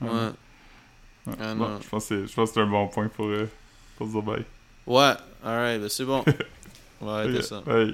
Ouais. Ouais. Ouais. Ah, Bon, non. je pense que c'est je pense que c'est un bon point pour euh, pour dire bye. Ouais, alright, ben c'est bon. On va arrêter Ok, ça. bye.